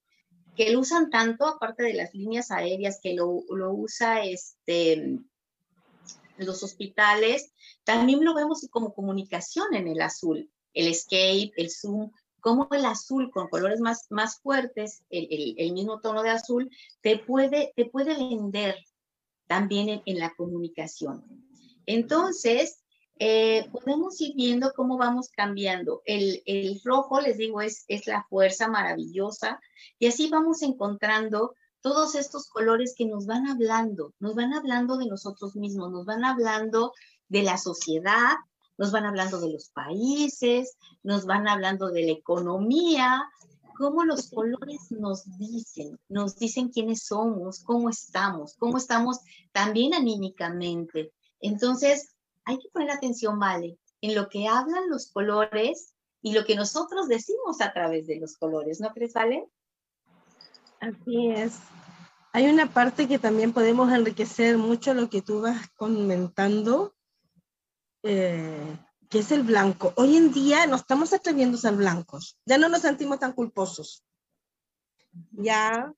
que lo usan tanto, aparte de las líneas aéreas, que lo, lo usa este, los hospitales, también lo vemos como comunicación en el azul, el escape, el zoom, como el azul con colores más, más fuertes, el, el, mismo tono de azul, te puede, te puede vender también en, en la comunicación. Entonces, eh, podemos ir viendo cómo vamos cambiando. El, el, rojo, les digo, es, es la fuerza maravillosa y así vamos encontrando todos estos colores que nos van hablando, nos van hablando de nosotros mismos, nos van hablando de la sociedad, nos van hablando de los países, nos van hablando de la economía, cómo los colores nos dicen, nos dicen quiénes somos, cómo estamos, cómo estamos también anímicamente. Entonces, hay que poner atención, Vale, en lo que hablan los colores y lo que nosotros decimos a través de los colores, ¿no crees, Vale? Así es. Hay una parte que también podemos enriquecer mucho lo que tú vas comentando, eh, es el blanco. Hoy en día no estamos atreviendo a ser blancos, ya no nos sentimos tan culposos. Ya,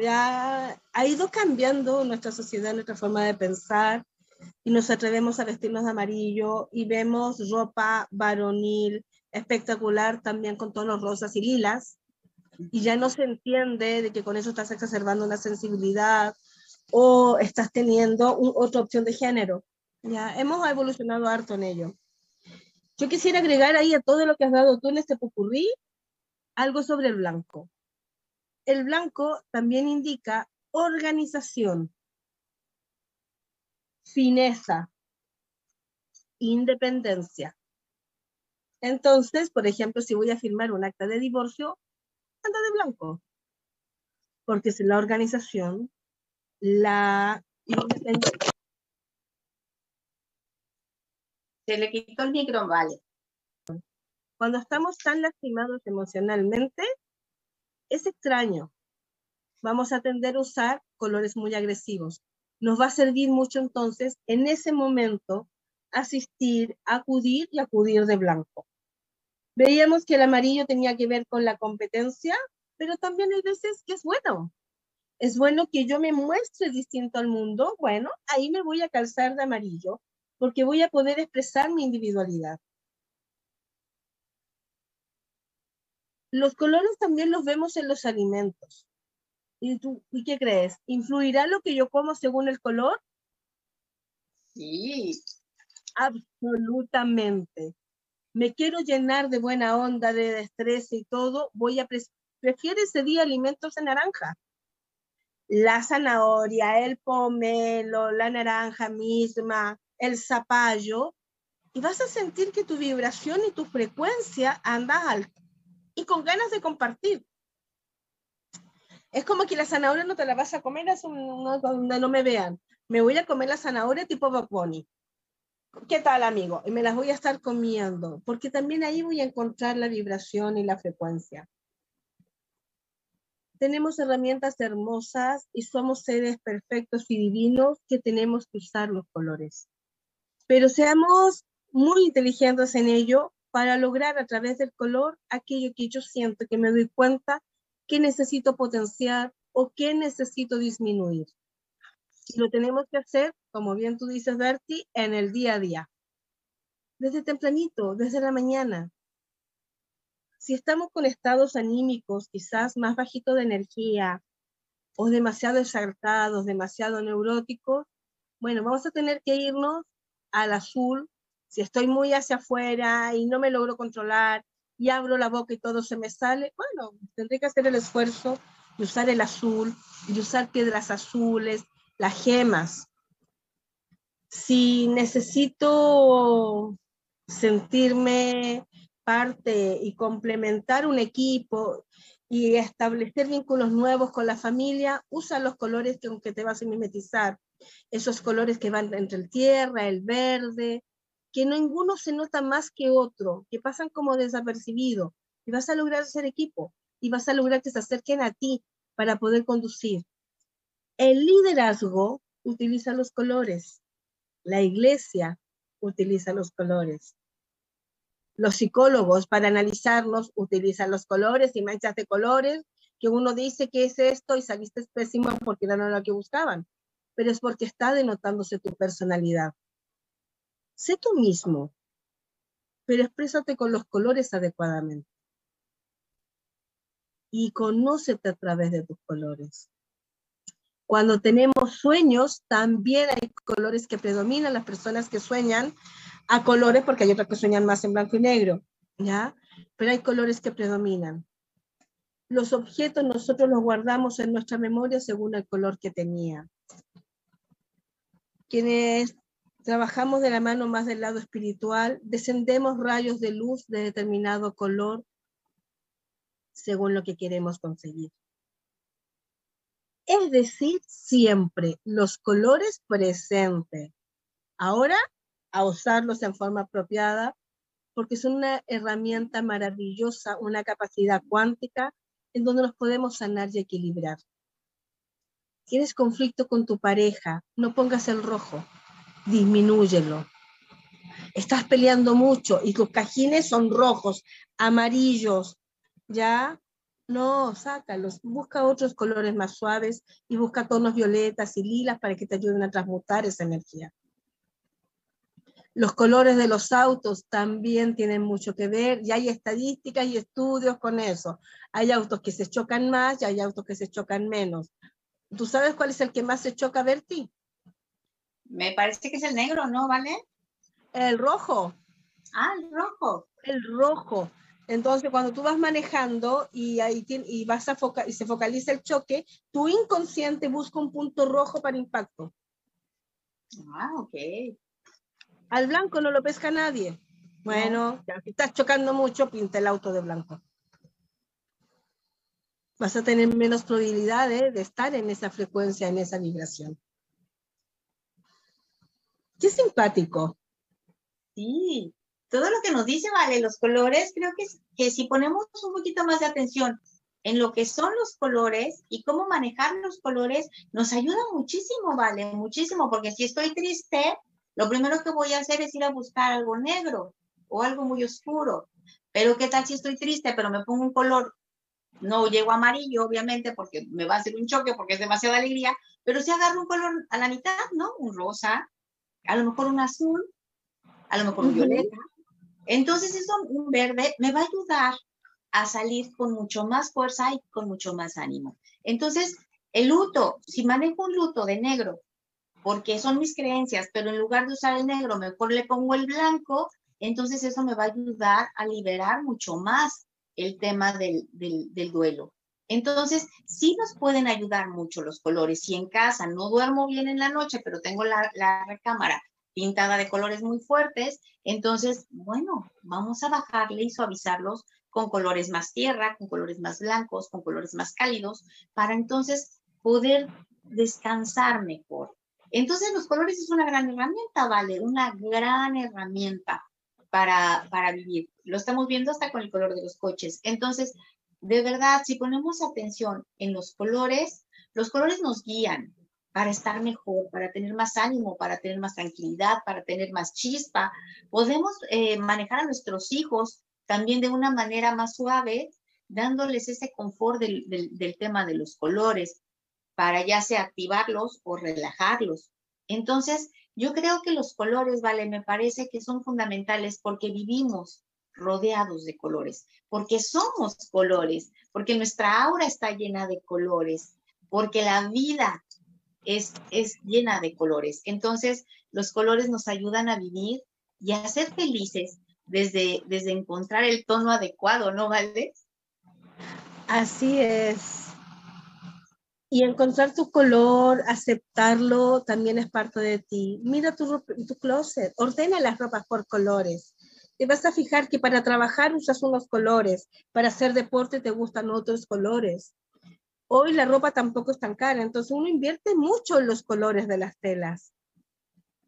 ya ha ido cambiando nuestra sociedad, nuestra forma de pensar, y nos atrevemos a vestirnos de amarillo y vemos ropa varonil espectacular también con tonos rosas y lilas y ya no se entiende de que con eso estás exacerbando una sensibilidad o estás teniendo otra opción de género. Ya hemos evolucionado harto en ello. Yo quisiera agregar ahí a todo lo que has dado tú en este popurrí algo sobre el blanco. El blanco también indica organización, fineza, independencia. Entonces, por ejemplo, si voy a firmar un acta de divorcio, de blanco, porque es la organización, la Se le quitó el micro, vale. Cuando estamos tan lastimados emocionalmente, es extraño. Vamos a tender a usar colores muy agresivos. Nos va a servir mucho entonces en ese momento asistir, acudir y acudir de blanco. Veíamos que el amarillo tenía que ver con la competencia, pero también hay veces que es bueno. Es bueno que yo me muestre distinto al mundo. Bueno, ahí me voy a calzar de amarillo porque voy a poder expresar mi individualidad. Los colores también los vemos en los alimentos. ¿Y tú ¿y qué crees? ¿Influirá lo que yo como según el color? Sí. Absolutamente me quiero llenar de buena onda, de destreza y todo, voy a prefiero ese día alimentos de naranja. La zanahoria, el pomelo, la naranja misma, el zapallo, y vas a sentir que tu vibración y tu frecuencia anda alta y con ganas de compartir. Es como que la zanahoria no te la vas a comer es donde no me vean. Me voy a comer la zanahoria tipo Baponi. ¿Qué tal, amigo? Y me las voy a estar comiendo, porque también ahí voy a encontrar la vibración y la frecuencia. Tenemos herramientas hermosas y somos seres perfectos y divinos que tenemos que usar los colores. Pero seamos muy inteligentes en ello para lograr a través del color aquello que yo siento, que me doy cuenta que necesito potenciar o que necesito disminuir. Y lo tenemos que hacer, como bien tú dices, Bertie, en el día a día. desde tempranito, desde la mañana. Si estamos con estados anímicos quizás más bajitos de energía o demasiado exaltados, demasiado neuróticos, bueno, vamos a tener que irnos al azul. Si estoy muy hacia afuera y no me logro controlar y abro la boca y todo se me sale, bueno, tendré que hacer el esfuerzo de usar el azul, de usar piedras azules, las gemas. Si necesito sentirme parte y complementar un equipo y establecer vínculos nuevos con la familia, usa los colores con que te vas a mimetizar. Esos colores que van entre el tierra, el verde, que ninguno se nota más que otro, que pasan como desapercibido. Y vas a lograr ser equipo y vas a lograr que se acerquen a ti para poder conducir. El liderazgo utiliza los colores. La iglesia utiliza los colores. Los psicólogos para analizarnos utilizan los colores y manchas de colores que uno dice que es esto y saliste pésimo porque no era lo que buscaban, pero es porque está denotándose tu personalidad. Sé tú mismo, pero exprésate con los colores adecuadamente. Y conócete a través de tus colores. Cuando tenemos sueños, también hay colores que predominan. Las personas que sueñan a colores, porque hay otras que sueñan más en blanco y negro, ¿ya? Pero hay colores que predominan. Los objetos nosotros los guardamos en nuestra memoria según el color que tenía. Quienes trabajamos de la mano más del lado espiritual, descendemos rayos de luz de determinado color según lo que queremos conseguir. Es decir, siempre los colores presentes. Ahora a usarlos en forma apropiada, porque son una herramienta maravillosa, una capacidad cuántica en donde nos podemos sanar y equilibrar. Tienes conflicto con tu pareja, no pongas el rojo, disminúyelo. Estás peleando mucho y tus cajines son rojos, amarillos, ¿ya? No, sácalos, busca otros colores más suaves y busca tonos violetas y lilas para que te ayuden a transmutar esa energía. Los colores de los autos también tienen mucho que ver y hay estadísticas y estudios con eso. Hay autos que se chocan más y hay autos que se chocan menos. ¿Tú sabes cuál es el que más se choca, Berti? Me parece que es el negro, ¿no? ¿Vale? El rojo. Ah, el rojo. El rojo. Entonces, cuando tú vas manejando y, ahí y, vas a y se focaliza el choque, tu inconsciente busca un punto rojo para impacto. Ah, ok. Al blanco no lo pesca nadie. Bueno, ya si estás chocando mucho, pinta el auto de blanco. Vas a tener menos probabilidad de estar en esa frecuencia, en esa vibración. Qué simpático. Sí, todo lo que nos dice, vale, los colores, creo que, que si ponemos un poquito más de atención en lo que son los colores y cómo manejar los colores, nos ayuda muchísimo, vale, muchísimo, porque si estoy triste, lo primero que voy a hacer es ir a buscar algo negro o algo muy oscuro. Pero ¿qué tal si estoy triste, pero me pongo un color? No llego amarillo, obviamente, porque me va a hacer un choque, porque es demasiada alegría, pero si agarro un color a la mitad, ¿no? Un rosa, a lo mejor un azul, a lo mejor un violeta. Entonces eso, un verde, me va a ayudar a salir con mucho más fuerza y con mucho más ánimo. Entonces, el luto, si manejo un luto de negro porque son mis creencias, pero en lugar de usar el negro, mejor le pongo el blanco, entonces eso me va a ayudar a liberar mucho más el tema del, duelo. Entonces, sí nos pueden ayudar mucho los colores. Si en casa no duermo bien en la noche, pero tengo la, la recámara pintada de colores muy fuertes, entonces, bueno, vamos a bajarle y suavizarlos con colores más tierra, con colores más blancos, con colores más cálidos, para entonces poder descansar mejor. Entonces los colores es una gran herramienta, ¿vale? Una gran herramienta para, para vivir. Lo estamos viendo hasta con el color de los coches. Entonces, de verdad, si ponemos atención en los colores, los colores nos guían para estar mejor, para tener más ánimo, para tener más tranquilidad, para tener más chispa. Podemos eh, manejar a nuestros hijos también de una manera más suave, dándoles ese confort del, del tema de los colores para ya sea activarlos o relajarlos. Entonces, Yo creo que los colores, vale, me parece que son fundamentales porque vivimos rodeados de colores, porque somos colores, porque nuestra aura está llena de colores, porque la vida es, es llena de colores. Entonces, los colores nos ayudan a vivir y a ser felices desde, desde encontrar el tono adecuado, ¿no, Vale? Así es. Y encontrar tu color, aceptarlo, también es parte de ti. Mira tu, tu closet, ordena las ropas por colores. Te vas a fijar que para trabajar usas unos colores, para hacer deporte te gustan otros colores. Hoy la ropa tampoco es tan cara, entonces uno invierte mucho en los colores de las telas.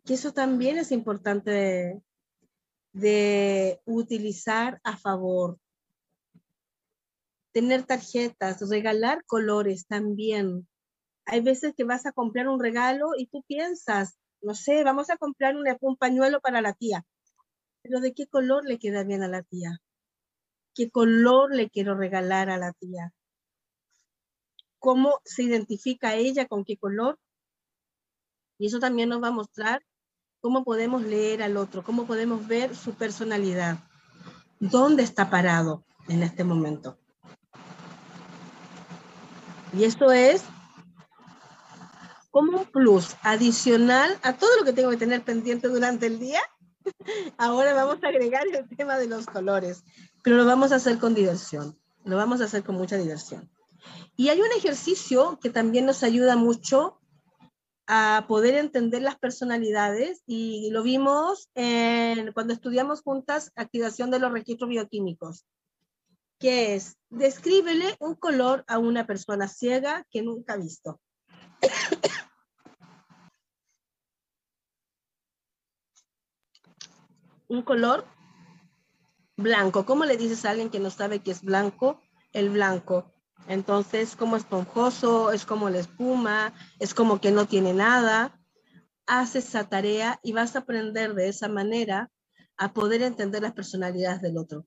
Y eso también es importante de utilizar a favor tener tarjetas, regalar colores también. Hay veces que vas a comprar un regalo y tú piensas, no sé, vamos a comprar un, un pañuelo para la tía, pero ¿de qué color le queda bien a la tía? ¿Qué color le quiero regalar a la tía? ¿Cómo se identifica ella con qué color? Y eso también nos va a mostrar cómo podemos leer al otro, cómo podemos ver su personalidad, dónde está parado en este momento. Y eso es como un plus adicional a todo lo que tengo que tener pendiente durante el día. Ahora vamos a agregar el tema de los colores, pero lo vamos a hacer con diversión. Lo vamos a hacer con mucha diversión. Y hay un ejercicio que también nos ayuda mucho a poder entender las personalidades y lo vimos cuando estudiamos juntas activación de los registros bioquímicos que es, descríbele un color a una persona ciega que nunca ha visto. un color blanco. ¿Cómo le dices a alguien que no sabe que es blanco? El blanco. Entonces, como esponjoso, es como la espuma, es como que no tiene nada. Haz esa tarea y vas a aprender de esa manera a poder entender las personalidades del otro.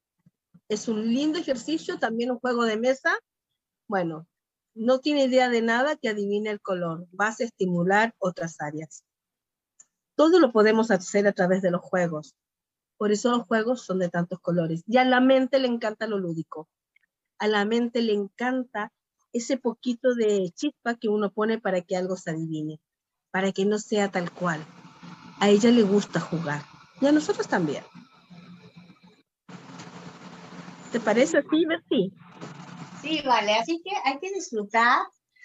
Es un lindo ejercicio, también un juego de mesa. Bueno, no tiene idea de nada que adivine el color. Vas a estimular otras áreas. Todo lo podemos hacer a través de los juegos. Por eso los juegos son de tantos colores. Y a la mente le encanta lo lúdico. A la mente le encanta ese poquito de chispa que uno pone para que algo se adivine, para que no sea tal cual. A ella le gusta jugar. Y a nosotros también. ¿Te parece así, Berti? Sí, vale. Así que hay que disfrutar,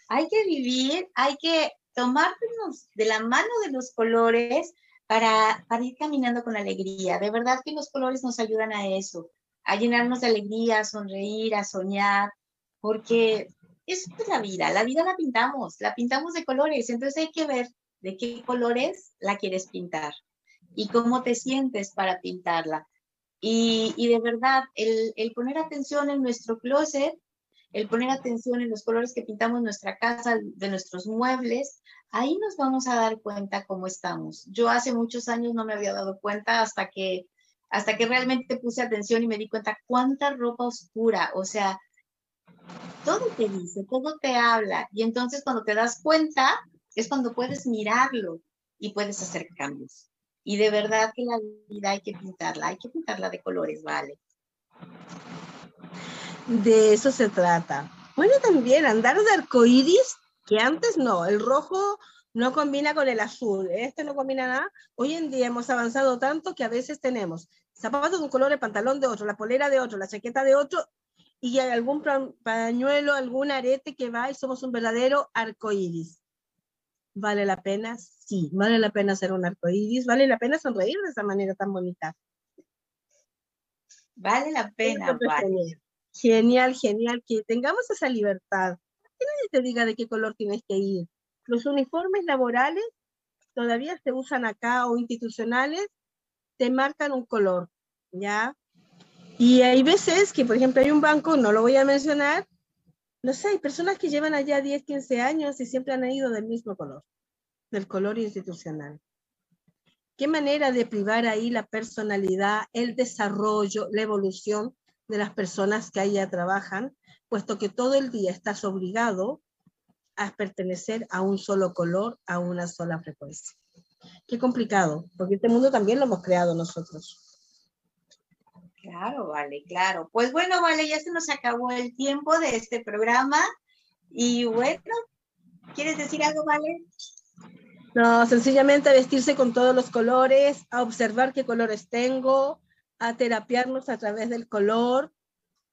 hay que vivir, hay que tomarnos de la mano de los colores para, para ir caminando con alegría. De verdad que los colores nos ayudan a eso, a llenarnos de alegría, a sonreír, a soñar, porque eso es la vida. La vida la pintamos, la pintamos de colores. Entonces hay que ver de qué colores la quieres pintar y cómo te sientes para pintarla. Y, de verdad, el, el, poner atención en nuestro closet, el poner atención en los colores que pintamos nuestra casa, de nuestros muebles, ahí nos vamos a dar cuenta cómo estamos. Yo hace muchos años no me había dado cuenta hasta que, hasta que realmente puse atención y me di cuenta cuánta ropa oscura, o sea, todo te dice, todo te habla. Y entonces cuando te das cuenta, es cuando puedes mirarlo y puedes hacer cambios. Y de verdad que la vida hay que pintarla, hay que pintarla de colores, ¿vale? De eso se trata. Bueno, también andar de arcoíris, que antes no, el rojo no combina con el azul, este no combina nada. Hoy en día hemos avanzado tanto que a veces tenemos zapatos de un color, el pantalón de otro, la polera de otro, la chaqueta de otro, y algún pañuelo, algún arete que va y somos un verdadero arcoíris. ¿Vale la pena? Sí, vale la pena hacer un arcoíris, vale la pena sonreír de esa manera tan bonita. Vale la pena. Genial. genial, que tengamos esa libertad. Que nadie te diga de qué color tienes que ir. Los uniformes laborales todavía se usan acá o institucionales, te marcan un color, ¿ya? Y hay veces que, por ejemplo, hay un banco, no lo voy a mencionar, no sé, hay personas que llevan allá 10, 15 años y siempre han ido del mismo color, del color institucional. ¿Qué manera de privar ahí la personalidad, el desarrollo, la evolución de las personas que allá trabajan, puesto que todo el día estás obligado a pertenecer a un solo color, a una sola frecuencia? qué complicado, porque este mundo también lo hemos creado nosotros. Claro, vale, claro. Pues bueno, vale, ya se nos acabó el tiempo de este programa. Y bueno, ¿quieres decir algo, vale? No, sencillamente a vestirse con todos los colores, a observar qué colores tengo, a terapiarnos a través del color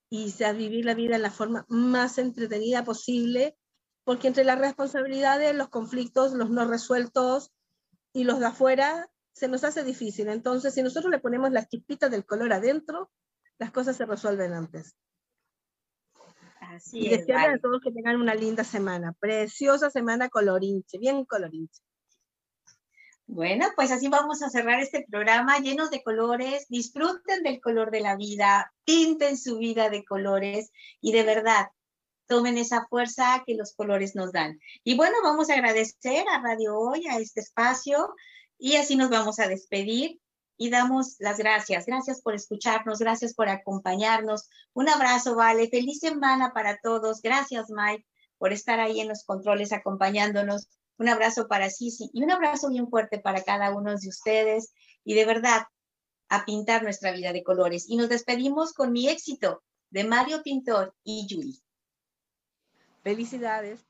y a vivir la vida en la forma más entretenida posible, porque entre las responsabilidades, los conflictos, los no resueltos y los de afuera, se nos hace difícil. Entonces, si nosotros le ponemos las chispitas del color adentro, las cosas se resuelven antes. Así y desearles a todos que tengan una linda semana, preciosa semana colorinche, bien colorinche. Bueno, pues así vamos a cerrar este programa llenos de colores. Disfruten del color de la vida, pinten su vida de colores y de verdad tomen esa fuerza que los colores nos dan. Y bueno, vamos a agradecer a Radio Hoy, a este espacio, y así nos vamos a despedir y damos las gracias. Gracias por escucharnos, gracias por acompañarnos. Un abrazo, Vale. Feliz semana para todos. Gracias, Mike, por estar ahí en los controles acompañándonos. Un abrazo para Sisi y un abrazo bien fuerte para cada uno de ustedes. Y de verdad, a pintar nuestra vida de colores. Y nos despedimos con mi éxito de Mario Pintor y Yui. Felicidades.